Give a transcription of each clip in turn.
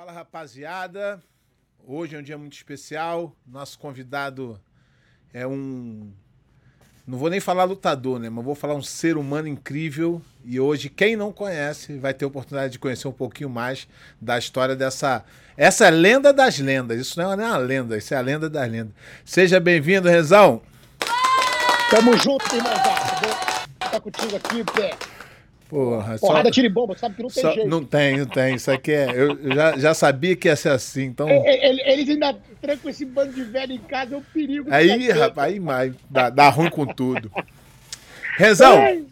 Fala rapaziada, hoje é um dia muito especial. Nosso convidado é um. Não vou nem falar lutador, né? Mas vou falar um ser humano incrível. E hoje, quem não conhece, vai ter a oportunidade de conhecer um pouquinho mais da história dessa. Essa é lenda das lendas. Isso não é uma lenda, isso é a lenda das lendas. Seja bem-vindo, Rezão. Tamo junto, irmãozada. Tá contigo aqui, pé. Porra, Porrada, só... tira e bomba, sabe que não tem só... jeito. Não tem, não tem. Isso aqui é. Eu já, já sabia que ia ser assim, então. Eles ainda trancam esse bando de velho em casa, é um perigo. Aí, rapaz, aí mais. Dá, dá ruim com tudo. Rezão,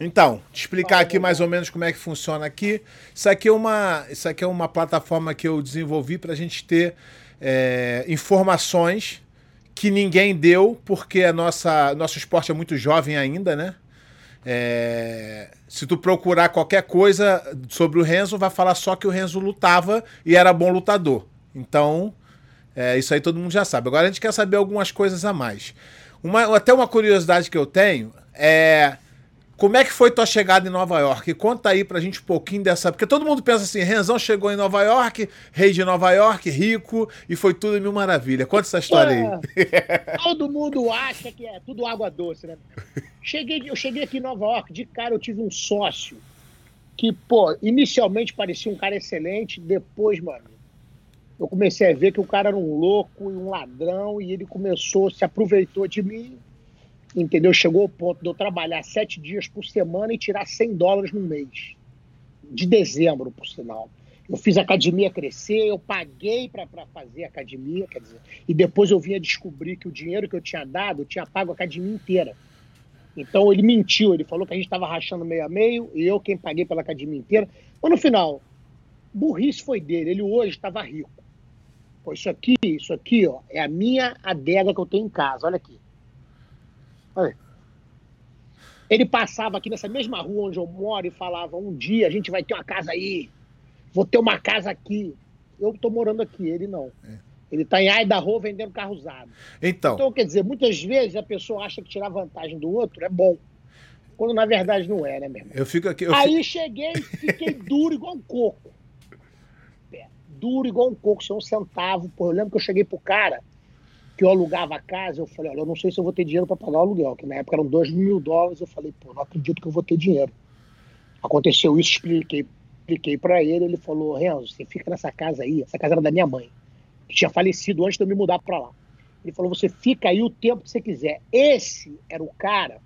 então, te explicar aqui mais ou menos como é que funciona aqui. Isso aqui é uma, isso aqui é uma plataforma que eu desenvolvi para a gente ter é, informações que ninguém deu, porque a nossa, nosso esporte é muito jovem ainda, né? É, se tu procurar qualquer coisa sobre o Renzo, vai falar só que o Renzo lutava e era bom lutador. Então, é, isso aí todo mundo já sabe. Agora a gente quer saber algumas coisas a mais. Uma, até uma curiosidade que eu tenho é como é que foi tua chegada em Nova York? Conta aí pra gente um pouquinho dessa. Porque todo mundo pensa assim: Renzão chegou em Nova York, rei de Nova York, rico, e foi tudo mil maravilha. Conta essa história aí. todo mundo acha que é tudo água doce, né? Cheguei, eu cheguei aqui em Nova York, de cara eu tive um sócio que, pô, inicialmente parecia um cara excelente, depois, mano, eu comecei a ver que o cara era um louco e um ladrão, e ele começou, se aproveitou de mim entendeu? Chegou ao ponto de eu trabalhar sete dias por semana e tirar 100 dólares no mês, de dezembro, por sinal. Eu fiz a academia crescer, eu paguei para fazer a academia, quer dizer, e depois eu vinha descobrir que o dinheiro que eu tinha dado, eu tinha pago a academia inteira. Então ele mentiu, ele falou que a gente estava rachando meio a meio, e eu quem paguei pela academia inteira. Mas no final, burrice foi dele, ele hoje estava rico. Pô, isso aqui, isso aqui, ó, é a minha adega que eu tenho em casa, olha aqui. Ele passava aqui nessa mesma rua onde eu moro e falava: um dia a gente vai ter uma casa aí, vou ter uma casa aqui. Eu estou morando aqui, ele não. É. Ele está em Idaho vendendo carro usado. Então. Então, quer dizer, muitas vezes a pessoa acha que tirar vantagem do outro é bom. Quando na verdade não é, né, meu irmão? Eu fico aqui. Eu aí fico... cheguei e fiquei duro igual um coco. Duro igual um coco, sem um centavo. Pô, eu lembro que eu cheguei pro cara que eu alugava a casa, eu falei, olha, eu não sei se eu vou ter dinheiro para pagar o aluguel, que na época eram 2 mil dólares, eu falei, pô, não acredito que eu vou ter dinheiro. Aconteceu isso, expliquei, expliquei para ele, ele falou, Renzo, você fica nessa casa aí, essa casa era da minha mãe, que tinha falecido antes de eu me mudar para lá. Ele falou, você fica aí o tempo que você quiser. Esse era o cara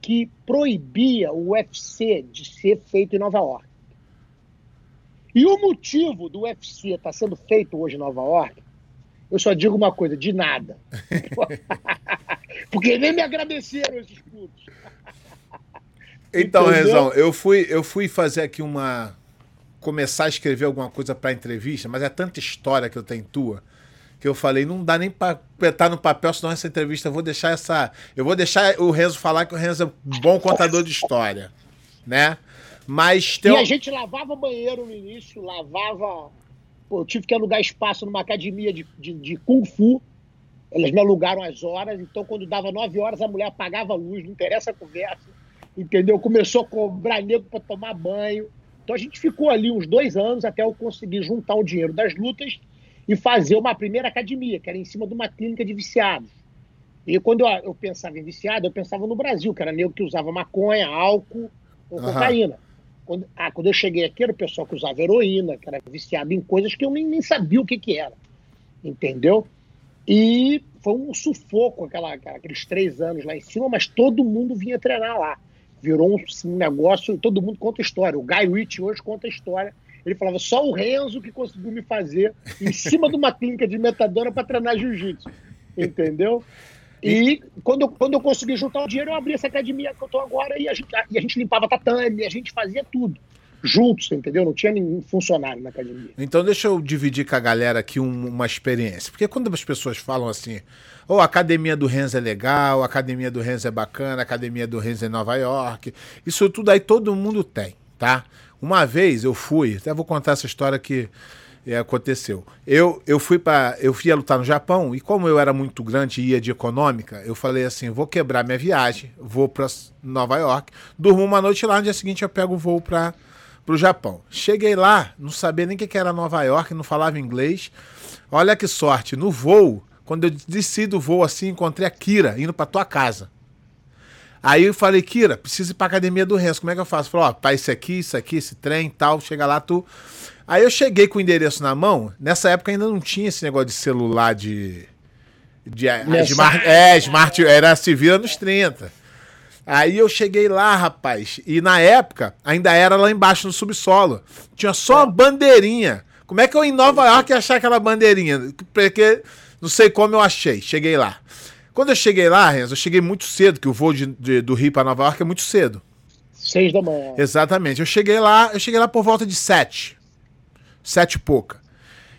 que proibia o UFC de ser feito em Nova York. E o motivo do UFC estar tá sendo feito hoje em Nova York eu só digo uma coisa, de nada. Porque nem me agradeceram esses putos. Então, Rezão, eu fui, eu fui fazer aqui uma. começar a escrever alguma coisa para entrevista, mas é tanta história que eu tenho tua que eu falei, não dá nem para apertar no papel, senão essa entrevista eu vou deixar essa. Eu vou deixar o Renzo falar que o Renzo é um bom contador de história. Né? Mas tem. E a gente lavava banheiro no início, lavava Pô, eu tive que alugar espaço numa academia de, de, de, Kung Fu. Elas me alugaram as horas, então quando dava nove horas a mulher apagava a luz, não interessa a conversa, entendeu? Começou a cobrar nego para tomar banho. Então a gente ficou ali uns dois anos até eu conseguir juntar o dinheiro das lutas e fazer uma primeira academia, que era em cima de uma clínica de viciados. E quando eu, eu pensava em viciado, eu pensava no Brasil, que era nego que usava maconha, álcool ou uhum. cocaína. Quando, ah, quando eu cheguei aqui, era o pessoal que usava heroína, que era viciado em coisas que eu nem, nem sabia o que, que era. Entendeu? E foi um sufoco aquela, aqueles três anos lá em cima, mas todo mundo vinha treinar lá. Virou um, negócio, todo mundo conta história. O Guy Ritchie hoje conta história. Ele falava, só o Renzo que conseguiu me fazer em cima de uma clínica de metadona para treinar jiu-jitsu. Entendeu? E quando, quando eu consegui juntar o dinheiro, eu abri essa academia que eu estou agora e a, gente, e a gente limpava tatame, a gente fazia tudo juntos, entendeu? Não tinha nenhum funcionário na academia. Então deixa eu dividir com a galera aqui um, uma experiência. Porque quando as pessoas falam assim, ou oh, a academia do Renzo é legal, a academia do Renzo é bacana, a academia do Renzo é Nova York, isso tudo aí todo mundo tem, tá? Uma vez eu fui, até vou contar essa história que é, aconteceu. Eu, eu fui para eu fui lutar no Japão e como eu era muito grande e ia de econômica, eu falei assim, vou quebrar minha viagem, vou para Nova York, durmo uma noite lá, no dia seguinte eu pego o voo para pro Japão. Cheguei lá, não sabia nem o que era Nova York, não falava inglês. Olha que sorte, no voo, quando eu desci do voo assim, encontrei a Kira indo pra tua casa. Aí eu falei, Kira, preciso ir pra academia do Renzo, como é que eu faço? Falou, ó, tá isso aqui, isso aqui, esse trem e tal, chega lá, tu. Aí eu cheguei com o endereço na mão, nessa época ainda não tinha esse negócio de celular de. de, de smart, é, smart, era se vira nos 30. Aí eu cheguei lá, rapaz, e na época ainda era lá embaixo no subsolo. Tinha só uma bandeirinha. Como é que eu em Nova York ia achar aquela bandeirinha? Porque não sei como eu achei. Cheguei lá. Quando eu cheguei lá, Renzo, eu cheguei muito cedo, que o voo de, de, do Rio para Nova York é muito cedo. Seis da manhã. Exatamente. Eu cheguei lá, eu cheguei lá por volta de sete. Sete e pouca.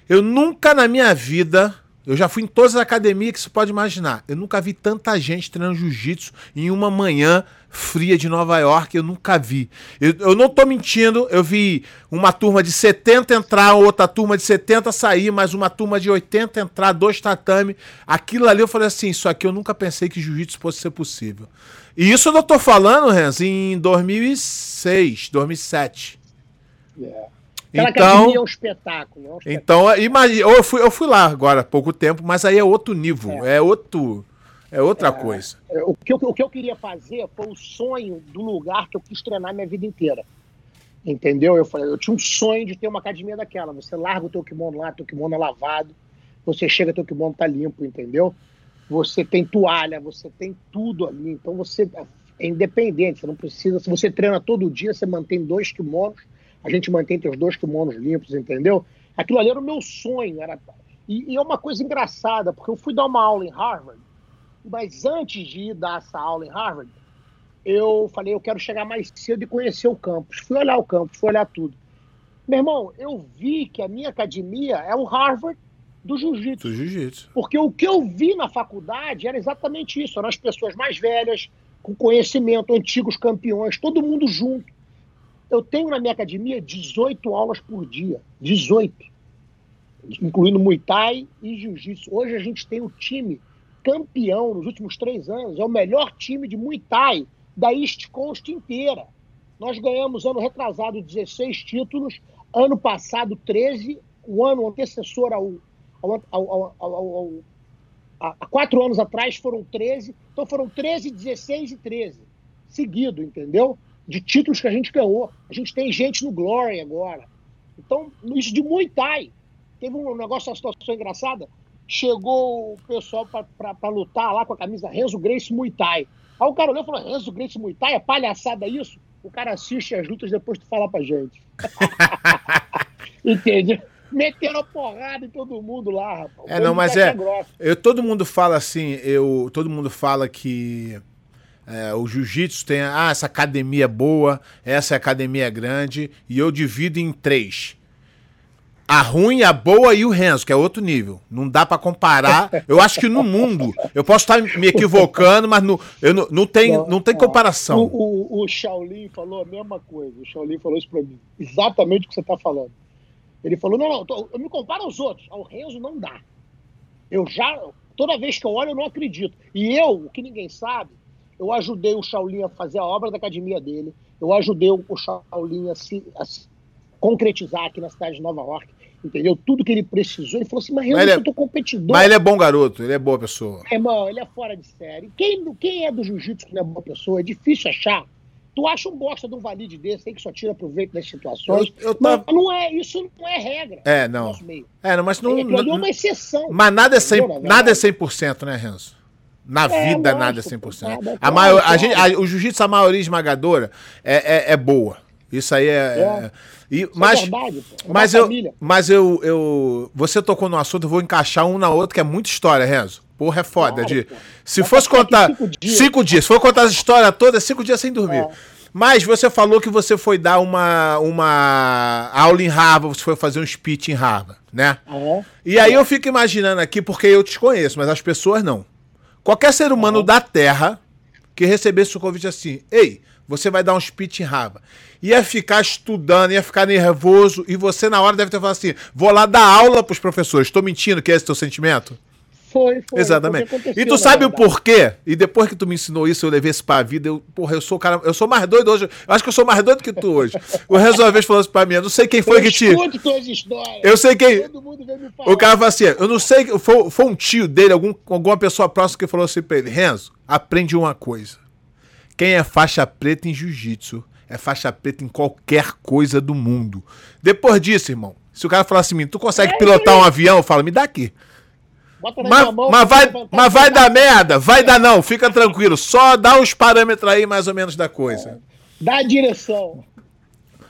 Eu nunca na minha vida, eu já fui em todas as academias que você pode imaginar. Eu nunca vi tanta gente treinando jiu-jitsu em uma manhã fria de Nova York, eu nunca vi. Eu, eu, não tô mentindo, eu vi uma turma de 70 entrar, outra turma de 70 sair, mais uma turma de 80 entrar, dois tatame. Aquilo ali eu falei assim, isso aqui eu nunca pensei que jiu-jitsu fosse ser possível. E isso eu não tô falando, Renz, em 2006, 2007. Yeah. Aquela então, é um espetáculo. É um espetáculo. Então, imagina, eu fui, eu fui lá agora há pouco tempo, mas aí é outro nível, é, é outro é outra é, coisa. O que, eu, o que eu queria fazer foi o sonho do lugar que eu quis treinar minha vida inteira. Entendeu? Eu falei, eu tinha um sonho de ter uma academia daquela. Você larga o teu kimono lá, teu kimono é lavado, você chega, teu kimono tá limpo, entendeu? Você tem toalha, você tem tudo ali. Então você é independente, você não precisa. Se você treina todo dia, você mantém dois kimonos, a gente mantém teus dois kimonos limpos, entendeu? Aquilo ali era o meu sonho. Era... E, e é uma coisa engraçada, porque eu fui dar uma aula em Harvard mas antes de ir dar essa aula em Harvard, eu falei, eu quero chegar mais cedo e conhecer o campus. Fui olhar o campus, fui olhar tudo. Meu irmão, eu vi que a minha academia é o Harvard do jiu-jitsu. Do jiu-jitsu. Porque o que eu vi na faculdade era exatamente isso. Eram as pessoas mais velhas, com conhecimento, antigos campeões, todo mundo junto. Eu tenho na minha academia 18 aulas por dia. 18. Incluindo Muay Thai e Jiu-Jitsu. Hoje a gente tem o time campeão nos últimos três anos, é o melhor time de Muay Thai da East Coast inteira. Nós ganhamos ano retrasado 16 títulos, ano passado 13, o ano antecessor ao, ao, ao, ao há quatro anos atrás foram 13, então foram 13, 16 e 13, seguido, entendeu? De títulos que a gente ganhou. A gente tem gente no Glory agora. Então, isso de Muay Thai. Teve um negócio, uma situação engraçada chegou o pessoal para lutar lá com a camisa Renzo Grace Muay Thai. Aí o cara olhou e falou: Renzo Grace Muay Thai? É palhaçada isso? O cara assiste as lutas depois tu fala pra gente. Entende? Meteram porrada em todo mundo lá, rapaz. É, não, mas é. Eu, todo mundo fala assim, eu, todo mundo fala que é, o jiu-jitsu tem. Ah, essa academia é boa, essa academia é grande, e eu divido em três a ruim, a boa e o Renzo, que é outro nível. Não dá para comparar. Eu acho que no mundo, eu posso estar me equivocando, mas no, eu não, não, tem, não tem comparação. O, o, o Shaolin falou a mesma coisa. O Shaolin falou isso para mim. Exatamente o que você está falando. Ele falou: não, não, eu me comparo aos outros. Ao Renzo não dá. Eu já, toda vez que eu olho, eu não acredito. E eu, o que ninguém sabe, eu ajudei o Shaolin a fazer a obra da academia dele. Eu ajudei o Shaolin a se, a se concretizar aqui na cidade de Nova York. Entendeu? Tudo que ele precisou, ele falou assim, mas eu mas não é, competidor. Mas ele é bom garoto, ele é boa pessoa. É, irmão, ele é fora de série. Quem, quem é do jiu-jitsu que não é boa pessoa? É difícil achar. Tu acha um bosta de um valide desse aí que só tira proveito das situações. Eu, eu tava... Mas não é, isso não é regra. É, não. É, não, mas não. É, é uma exceção. Mas nada é 100%, nada é 100% né, Renzo? Na é, vida, nada é 100%. Nada, a maior, a gente, a, o jiu-jitsu, a maioria esmagadora, é, é, é boa. Isso aí é. é. é e, mas, é verdade, mas, eu, mas eu, eu. Você tocou no assunto, eu vou encaixar um na outra, que é muita história, Renzo. Porra, é foda. Claro, de, se fosse contar. Cinco dias. cinco dias. Se for contar a história toda, cinco dias sem dormir. É. Mas você falou que você foi dar uma, uma aula em Harvard, você foi fazer um speech em Harvard, né? E aí eu fico imaginando aqui, porque eu te conheço, mas as pessoas não. Qualquer ser humano uhum. da Terra que recebesse o convite assim, ei, você vai dar um speech em Harvard. Ia ficar estudando, ia ficar nervoso, e você na hora deve ter falado assim: vou lá dar aula para os professores. Estou mentindo que é esse teu sentimento? Foi, foi. Exatamente. E tu sabe o porquê? E depois que tu me ensinou isso, eu levei isso pra vida. Eu, porra, eu sou cara, eu sou mais doido hoje. Eu acho que eu sou mais doido que tu hoje. O Renzo uma vez falou isso pra mim. Eu não sei quem foi eu que te. Eu sei quem. O cara falou assim: eu não sei. Foi, foi um tio dele, algum, alguma pessoa próxima que falou assim pra ele: Renzo, aprende uma coisa. Quem é faixa preta em jiu-jitsu é faixa preta em qualquer coisa do mundo. Depois disso, irmão, se o cara falar assim, tu consegue é pilotar um avião, eu falo, me dá aqui. Mas, mão, mas, vai, mas vai dar merda, vai dar não, fica tranquilo. Só dá os parâmetros aí mais ou menos da coisa. Dá a direção.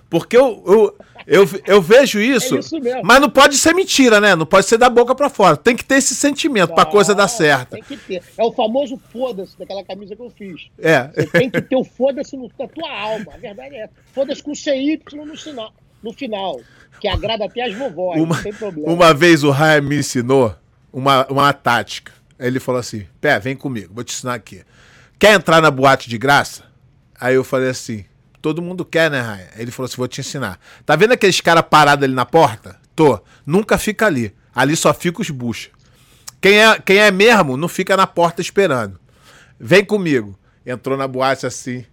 Porque eu, eu, eu, eu vejo isso, é isso mas não pode ser mentira, né? Não pode ser da boca para fora. Tem que ter esse sentimento para a coisa dar certo. Tem que ter. É o famoso foda-se daquela camisa que eu fiz. É. Você tem que ter o foda-se na tua alma. A verdade é Foda-se com CY no, sinal, no final. Que agrada até as vovós, uma, não tem problema. Uma vez o Raya me ensinou uma, uma tática. Ele falou assim: Pé, vem comigo, vou te ensinar aqui. Quer entrar na boate de graça? Aí eu falei assim: Todo mundo quer, né, Raia? Ele falou assim: vou te ensinar. Tá vendo aqueles caras parados ali na porta? Tô. Nunca fica ali. Ali só fica os bucha. Quem é, quem é mesmo, não fica na porta esperando. Vem comigo. Entrou na boate assim,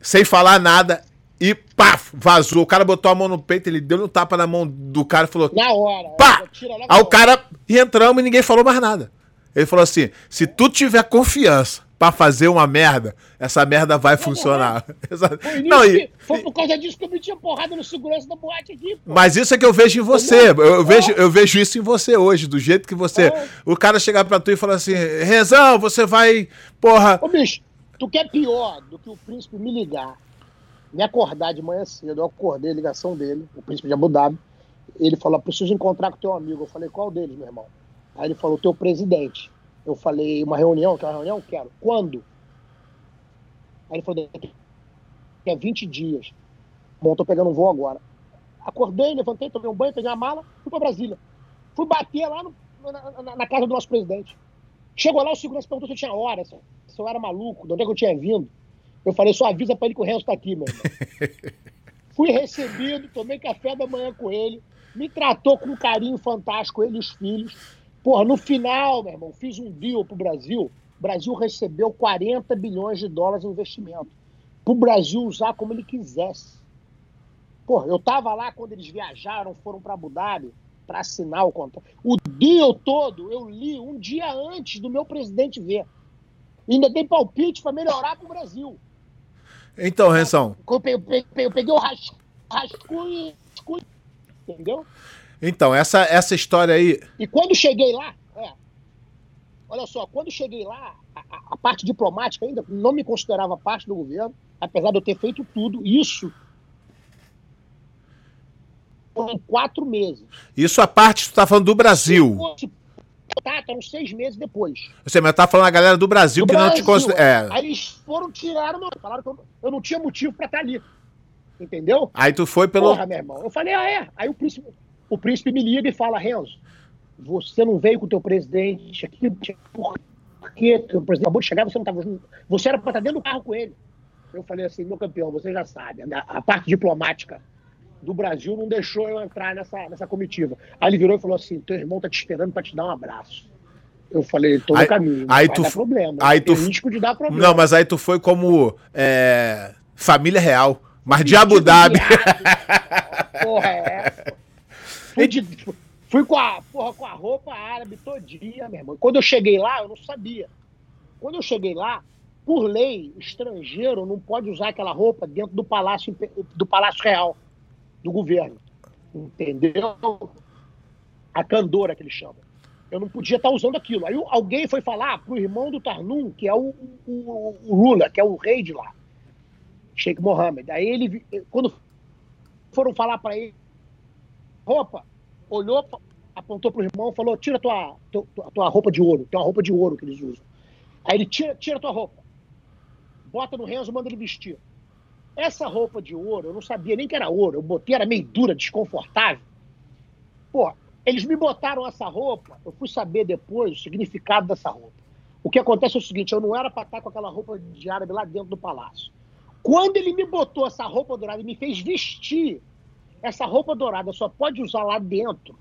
sem falar nada, e paf, vazou. O cara botou a mão no peito, ele deu um tapa na mão do cara e falou: Na hora. Pá! Aí o cara. E entramos e ninguém falou mais nada. Ele falou assim: se tu tiver confiança pra fazer uma merda, essa merda vai funcionar. não, e, foi por causa disso que eu meti a porrada no segurança da boate aqui. Pô. Mas isso é que eu vejo em você. Eu, eu vejo, eu vejo isso em você hoje, do jeito que você. O cara chegar pra tu e falar assim: Rezão, você vai. Porra. Ô, bicho, tu quer pior do que o príncipe me ligar, me acordar de manhã cedo. Eu acordei ligação dele, o príncipe de Abu Dhabi. Ele falou: preciso encontrar com teu amigo. Eu falei: qual deles, meu irmão? Aí ele falou: teu presidente. Eu falei, uma reunião, quer uma reunião? Quero. Quando? Aí ele falou, a 20 dias. Bom, tô pegando um voo agora. Acordei, levantei, tomei um banho, peguei a mala, fui para Brasília. Fui bater lá no, na, na, na, casa do nosso presidente. Chegou lá, o segurança perguntou se eu tinha hora, se eu era maluco, de onde é que eu tinha vindo. Eu falei, só avisa para ele que o Renzo tá aqui, meu irmão. Fui recebido, tomei café da manhã com ele, me tratou com um carinho fantástico, ele e os filhos. Porra, no final, meu irmão, fiz um deal pro Brasil. O Brasil recebeu 40 bilhões de dólares em investimento. Para o Brasil usar como ele quisesse. Porra, eu tava lá quando eles viajaram, foram para Abu Dhabi para assinar o contrato. O deal todo eu li um dia antes do meu presidente ver. E ainda dei palpite para melhorar para o Brasil. Então, Rensão. Eu peguei, eu peguei o rascunho, entendeu? Então, essa, essa história aí. E quando cheguei lá, é, olha só, quando cheguei lá, a, a, parte diplomática ainda não me considerava parte do governo, apesar de eu ter feito tudo, isso em quatro meses. Isso a parte, tu tá falando do Brasil. Tá, tá uns seis meses depois. Você, mas tá falando a galera do Brasil do que Brasil. não te considera. É. Aí eles foram, tiraram, falaram que eu, eu não tinha motivo pra estar ali. Entendeu? Aí tu foi pelo. Porra, meu irmão. Eu falei, ah, é. Aí o príncipe, o príncipe me liga e fala, Renzo, você não veio com o teu presidente aqui, por quê? O presidente acabou de chegar, você não estava junto. Você era para estar dentro do carro com ele. Eu falei assim, meu campeão, você já sabe, a, parte diplomática do Brasil não deixou eu entrar nessa, nessa comitiva. Aí ele virou e falou assim, teu irmão tá te esperando para te dar um abraço. Eu falei, tô no aí, caminho. Aí tu, problema. Aí tu, risco de dar problema. Não, mas aí tu foi como é, família real. Mas de Abu Dhabi. Porra, é. Fui, de, fui com, a, porra, com a roupa árabe todinha, meu irmão. Quando eu cheguei lá, eu não sabia. Quando eu cheguei lá, por lei, estrangeiro não pode usar aquela roupa dentro do palácio, do palácio real, do governo. Entendeu? A candora que eles chamam. Eu não podia estar usando aquilo. Aí alguém foi falar pro irmão do Tarnum, que é o, o, o Lula, que é o rei de lá, Sheikh Mohammed. Aí ele, quando foram falar para ele, roupa, olhou, apontou pro irmão, falou: tira tua, tua, tua roupa de ouro, tem uma roupa de ouro que eles usam. Aí ele tira, tira tua roupa, bota no Renzo, manda ele vestir. Essa roupa de ouro, eu não sabia nem que era ouro, eu botei, era meio dura, desconfortável. Pô, eles me botaram essa roupa, eu fui saber depois o significado dessa roupa. O que acontece é o seguinte: eu não era para estar com aquela roupa de árabe lá dentro do palácio. Quando ele me botou essa roupa dourada e me fez vestir essa roupa dourada só pode usar lá dentro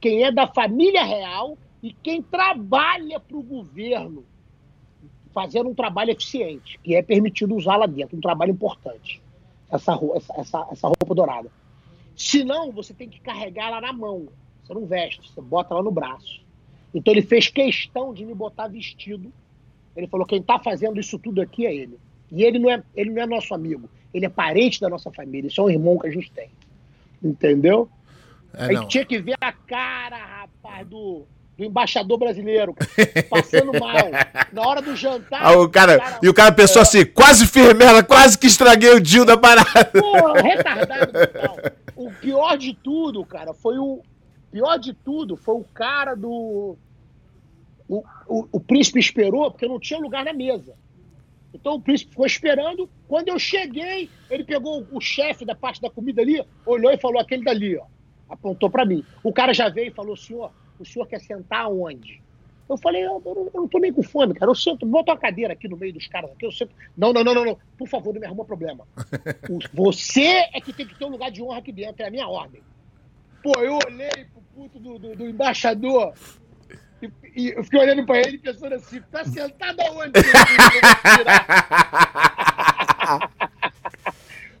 quem é da família real e quem trabalha para o governo fazendo um trabalho eficiente, que é permitido usar lá dentro, um trabalho importante, essa, essa, essa, essa roupa dourada. Se não, você tem que carregar ela na mão. Você não veste, você bota ela no braço. Então ele fez questão de me botar vestido. Ele falou: quem está fazendo isso tudo aqui é ele. E ele não é, ele não é nosso amigo, ele é parente da nossa família. Isso é um irmão que a gente tem. Entendeu? É, a gente tinha que ver a cara, rapaz, do, do embaixador brasileiro, passando mal. Na hora do jantar. Ah, o cara, cara, e o cara pensou é, assim, quase firmeza, quase que estraguei o deal da parada. Pô, retardado total. O pior de tudo, cara, foi o. Pior de tudo foi o cara do. O, o, o príncipe esperou, porque não tinha lugar na mesa. Então o príncipe ficou esperando. Quando eu cheguei, ele pegou o chefe da parte da comida ali, olhou e falou: aquele dali, ó. Apontou para mim. O cara já veio e falou: senhor, o senhor quer sentar aonde? Eu falei, eu, eu, eu não tô nem com fome, cara. Eu sento, bota uma cadeira aqui no meio dos caras aqui, eu sento. Não, não, não, não, não. Por favor, não me arruma problema. Você é que tem que ter um lugar de honra aqui dentro, é a minha ordem. Pô, eu olhei pro puto do, do, do embaixador e, e, eu fiquei olhando pra ele pensando assim, tá sentado aonde?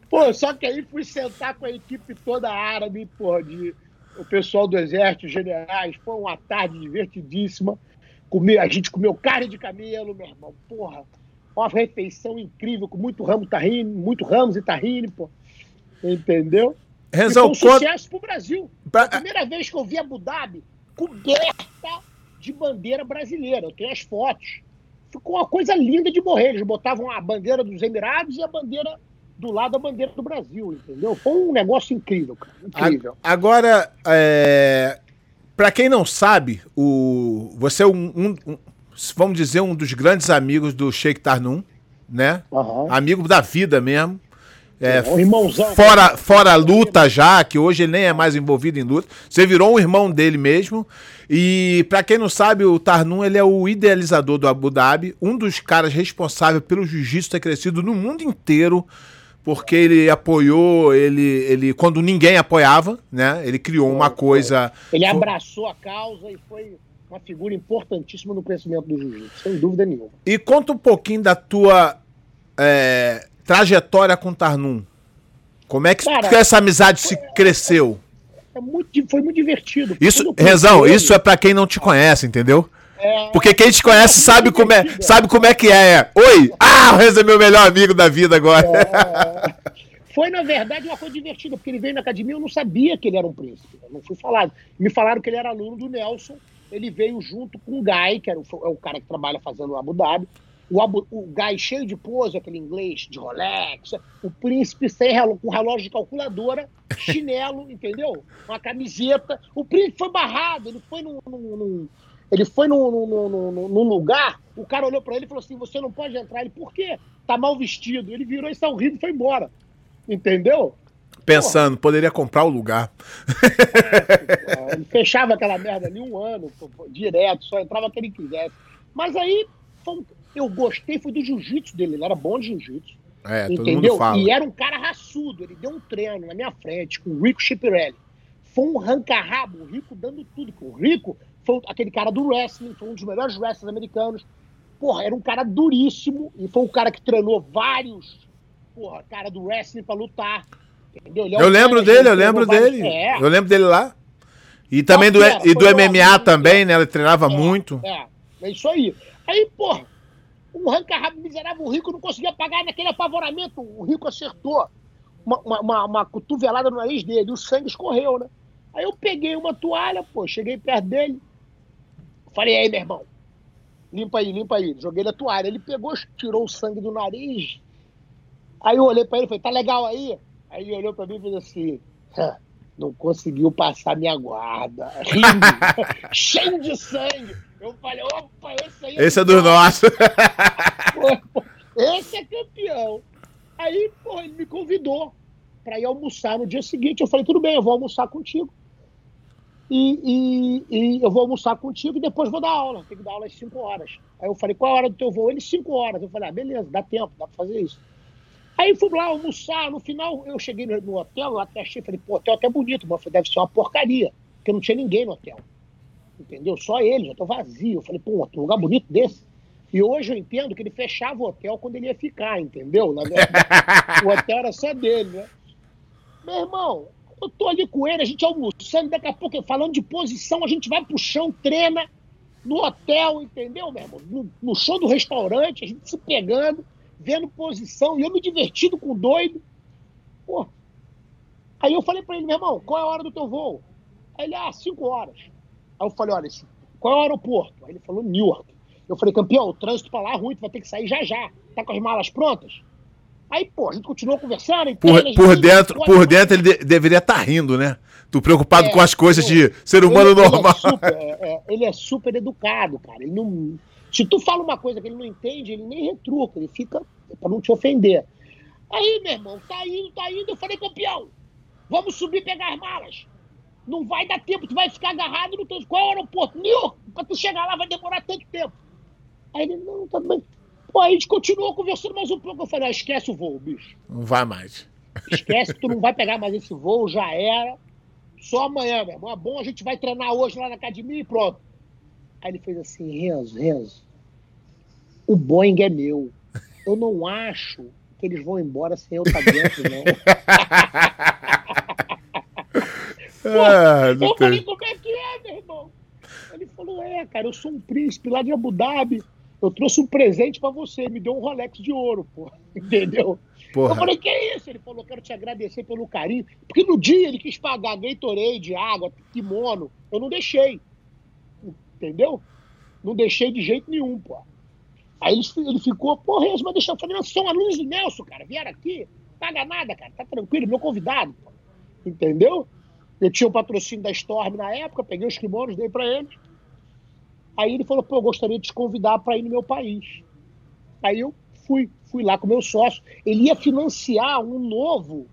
Pô, só que aí fui sentar com a equipe toda árabe, pô, de o pessoal do Exército, generais, foi uma tarde divertidíssima. Comi, a gente comeu carne de camelo, meu irmão, porra. Uma refeição incrível, com muito ramo tahine, muito ramos e tahine, pô. Entendeu? Rezão, e foi um sucesso pro Brasil. Pra... A primeira vez que eu vi Abu Dhabi coberta de bandeira brasileira. Eu tenho as fotos. Ficou uma coisa linda de morrer. Eles botavam a bandeira dos Emirados e a bandeira do lado da bandeira do Brasil, entendeu? Foi um negócio incrível, cara. Incrível. Agora, é... para quem não sabe, o... você é um, um, um, vamos dizer, um dos grandes amigos do Sheikh Tarnum, né? Uhum. Amigo da vida mesmo. É, é um irmãozão. Fora, fora a luta já, que hoje ele nem é mais envolvido em luta. Você virou um irmão dele mesmo. E para quem não sabe, o Tarnum ele é o idealizador do Abu Dhabi, um dos caras responsáveis pelo jiu-jitsu ter crescido no mundo inteiro porque ele apoiou, ele, ele quando ninguém apoiava, né? Ele criou uma coisa. Ele abraçou a causa e foi uma figura importantíssima no crescimento do jiu-jitsu, sem dúvida nenhuma. E conta um pouquinho da tua é, trajetória com o Tarnum. Como é que, Cara, essa amizade se cresceu? É muito, foi muito divertido. Isso, Rezão, isso é para quem não te conhece, entendeu? É, Porque quem te conhece sabe como é, sabe como é que é. Oi! Ah, o Renzo é meu melhor amigo da vida agora. É, foi, na verdade, uma coisa divertida, porque ele veio na academia eu não sabia que ele era um príncipe. Eu não fui falado. Me falaram que ele era aluno do Nelson. Ele veio junto com o Guy, que era o, é o cara que trabalha fazendo o Abu Dhabi. O, Abu, o Guy cheio de pose, aquele inglês de Rolex. O príncipe sem relógio, com relógio de calculadora, chinelo, entendeu? Uma camiseta. O príncipe foi barrado, ele foi num, num, num ele foi num, num, num, num lugar, o cara olhou para ele e falou assim: Você não pode entrar. Ele, por quê? Tá mal vestido. Ele virou e saiu rindo e foi embora. Entendeu? Pensando, Porra. poderia comprar o lugar. É, ele fechava aquela merda ali um ano, direto, só entrava quem ele quisesse. Mas aí eu gostei, foi do jiu-jitsu dele, ele era bom de jiu-jitsu. É, entendeu? E era um cara raçudo, ele deu um treino na minha frente com o Rico Chipirelli. Foi um ranca-rabo, o Rico dando tudo. O Rico foi aquele cara do wrestling, foi um dos melhores wrestlers americanos. Porra, era um cara duríssimo e foi um cara que treinou vários, porra, cara do wrestling pra lutar. Entendeu? É eu lembro dele, eu lembro dele. É. Eu lembro dele lá. E também do, era, e do MMA também, né? Ele treinava é, muito. É, é isso aí. Aí, porra, um ranca-rabo miserável, o Rico não conseguia pagar naquele apavoramento. O Rico acertou uma, uma, uma, uma cotovelada no nariz dele, o sangue escorreu, né? Aí eu peguei uma toalha, pô, cheguei perto dele, Falei, aí, meu irmão, limpa aí, limpa aí. Joguei na toalha. Ele pegou, tirou o sangue do nariz. Aí eu olhei pra ele e falei, tá legal aí? Aí ele olhou pra mim e fez assim, não conseguiu passar minha guarda. cheio de sangue. Eu falei, opa, esse aí é Esse é do nosso. esse é campeão. Aí, pô, ele me convidou para ir almoçar no dia seguinte. Eu falei, tudo bem, eu vou almoçar contigo e, e, e, eu vou almoçar contigo e depois vou dar aula. Tem que dar aula às 5 horas. Aí eu falei, qual a hora do teu voo? Ele, 5 horas. Eu falei, ah, beleza, dá tempo, dá pra fazer isso. Aí fui lá almoçar, no final eu cheguei no, no hotel, eu até achei, falei, pô, hotel até bonito, mas deve ser uma porcaria, porque não tinha ninguém no hotel. entendeu? Só ele, já tô vazio. Eu falei, pô, um lugar bonito desse. E hoje eu entendo que ele fechava o hotel quando ele ia ficar, entendeu? Na verdade, o hotel era só dele, né? Meu irmão, eu tô ali com ele, a gente almoçando, daqui a pouco, falando de posição, a gente vai pro chão, treina no hotel, entendeu, meu irmão? No, no show do restaurante, a gente se pegando, vendo posição, e eu me divertindo com o doido. Pô. Aí eu falei pra ele, meu irmão, qual é a hora do teu voo? Aí ele, ah, cinco horas. Aí eu falei, olha, qual é o aeroporto? Aí ele falou, Newark. Eu falei, campeão, o trânsito pra lá é ruim, tu vai ter que sair já já. Tá com as malas prontas? Aí, pô, a gente continuou conversando. Por, por dentro, por dentro ele de, deveria estar tá rindo, né? Tu preocupado é, com as coisas pô, de ser humano ele, normal. Ele é, super, é, é, ele é, super, educado, cara. Ele não, se tu fala uma coisa que ele não entende, ele nem retruca, ele fica pra não te ofender. Aí, meu irmão, tá indo, tá indo. Eu falei, campeão, vamos subir pegar as malas. Não vai dar tempo, tu vai ficar agarrado no teu. Qual é o aeroporto? New pra tu chegar lá vai demorar tanto tempo. Aí ele, não, tá bem. Pô, aí a gente continuou conversando mais um pouco. Eu falei, ah, esquece o voo, bicho. Não vai mais. Esquece, tu não vai pegar mais esse voo, já era. Só amanhã, meu irmão. É bom, a gente vai treinar hoje lá na academia e pronto. Aí ele fez assim, Renzo, Renzo, o Boeing é meu. Eu não acho que eles vão embora sem eu estar dentro, não. Pô, ah, eu falei, como é que é, meu irmão? Ele falou, é, cara, eu sou um príncipe lá de Abu Dhabi eu trouxe um presente para você, me deu um Rolex de ouro, pô. Entendeu? Porra. Eu falei, que é isso? Ele falou, quero te agradecer pelo carinho. Porque no dia ele quis pagar Gatorade, água, kimono. Eu não deixei. Entendeu? Não deixei de jeito nenhum, pô. Aí ele, ele ficou, porra, mas deixa eu falei, não, são alunos do Nelson, cara. Vieram aqui, paga nada, cara. Tá tranquilo, meu convidado, pô. Entendeu? Eu tinha o patrocínio da Storm na época, peguei os kimonos, dei para eles. Aí ele falou, pô, eu gostaria de te convidar para ir no meu país. Aí eu fui, fui lá com meu sócio. Ele ia financiar um novo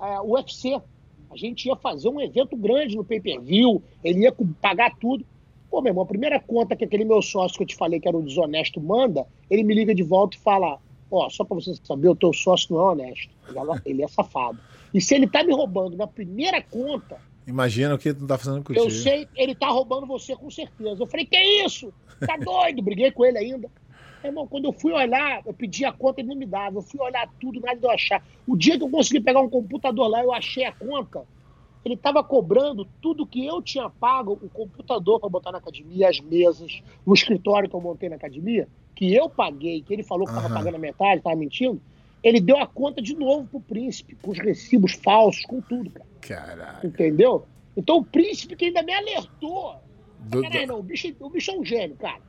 uh, UFC. A gente ia fazer um evento grande no pay-per-view, ele ia pagar tudo. Pô, meu irmão, a primeira conta que aquele meu sócio que eu te falei que era o desonesto manda, ele me liga de volta e fala: Ó, só pra você saber, o teu sócio não é honesto. Ele é safado. E se ele tá me roubando na primeira conta, Imagina o que não tá fazendo contigo. Eu sei, ele tá roubando você com certeza. Eu falei, que isso? Tá doido? Briguei com ele ainda. Irmão, quando eu fui olhar, eu pedi a conta, ele não me dava. Eu fui olhar tudo, nada de eu achar. O dia que eu consegui pegar um computador lá, eu achei a conta. Ele estava cobrando tudo que eu tinha pago, o computador para botar na academia, as mesas, o escritório que eu montei na academia, que eu paguei, que ele falou que estava uhum. pagando a metade, estava mentindo. Ele deu a conta de novo pro príncipe, com os recibos falsos, com tudo, cara. Caralho. Entendeu? Então o príncipe que ainda me alertou. Do, Caralho, não, o bicho, o bicho é um gênio, cara.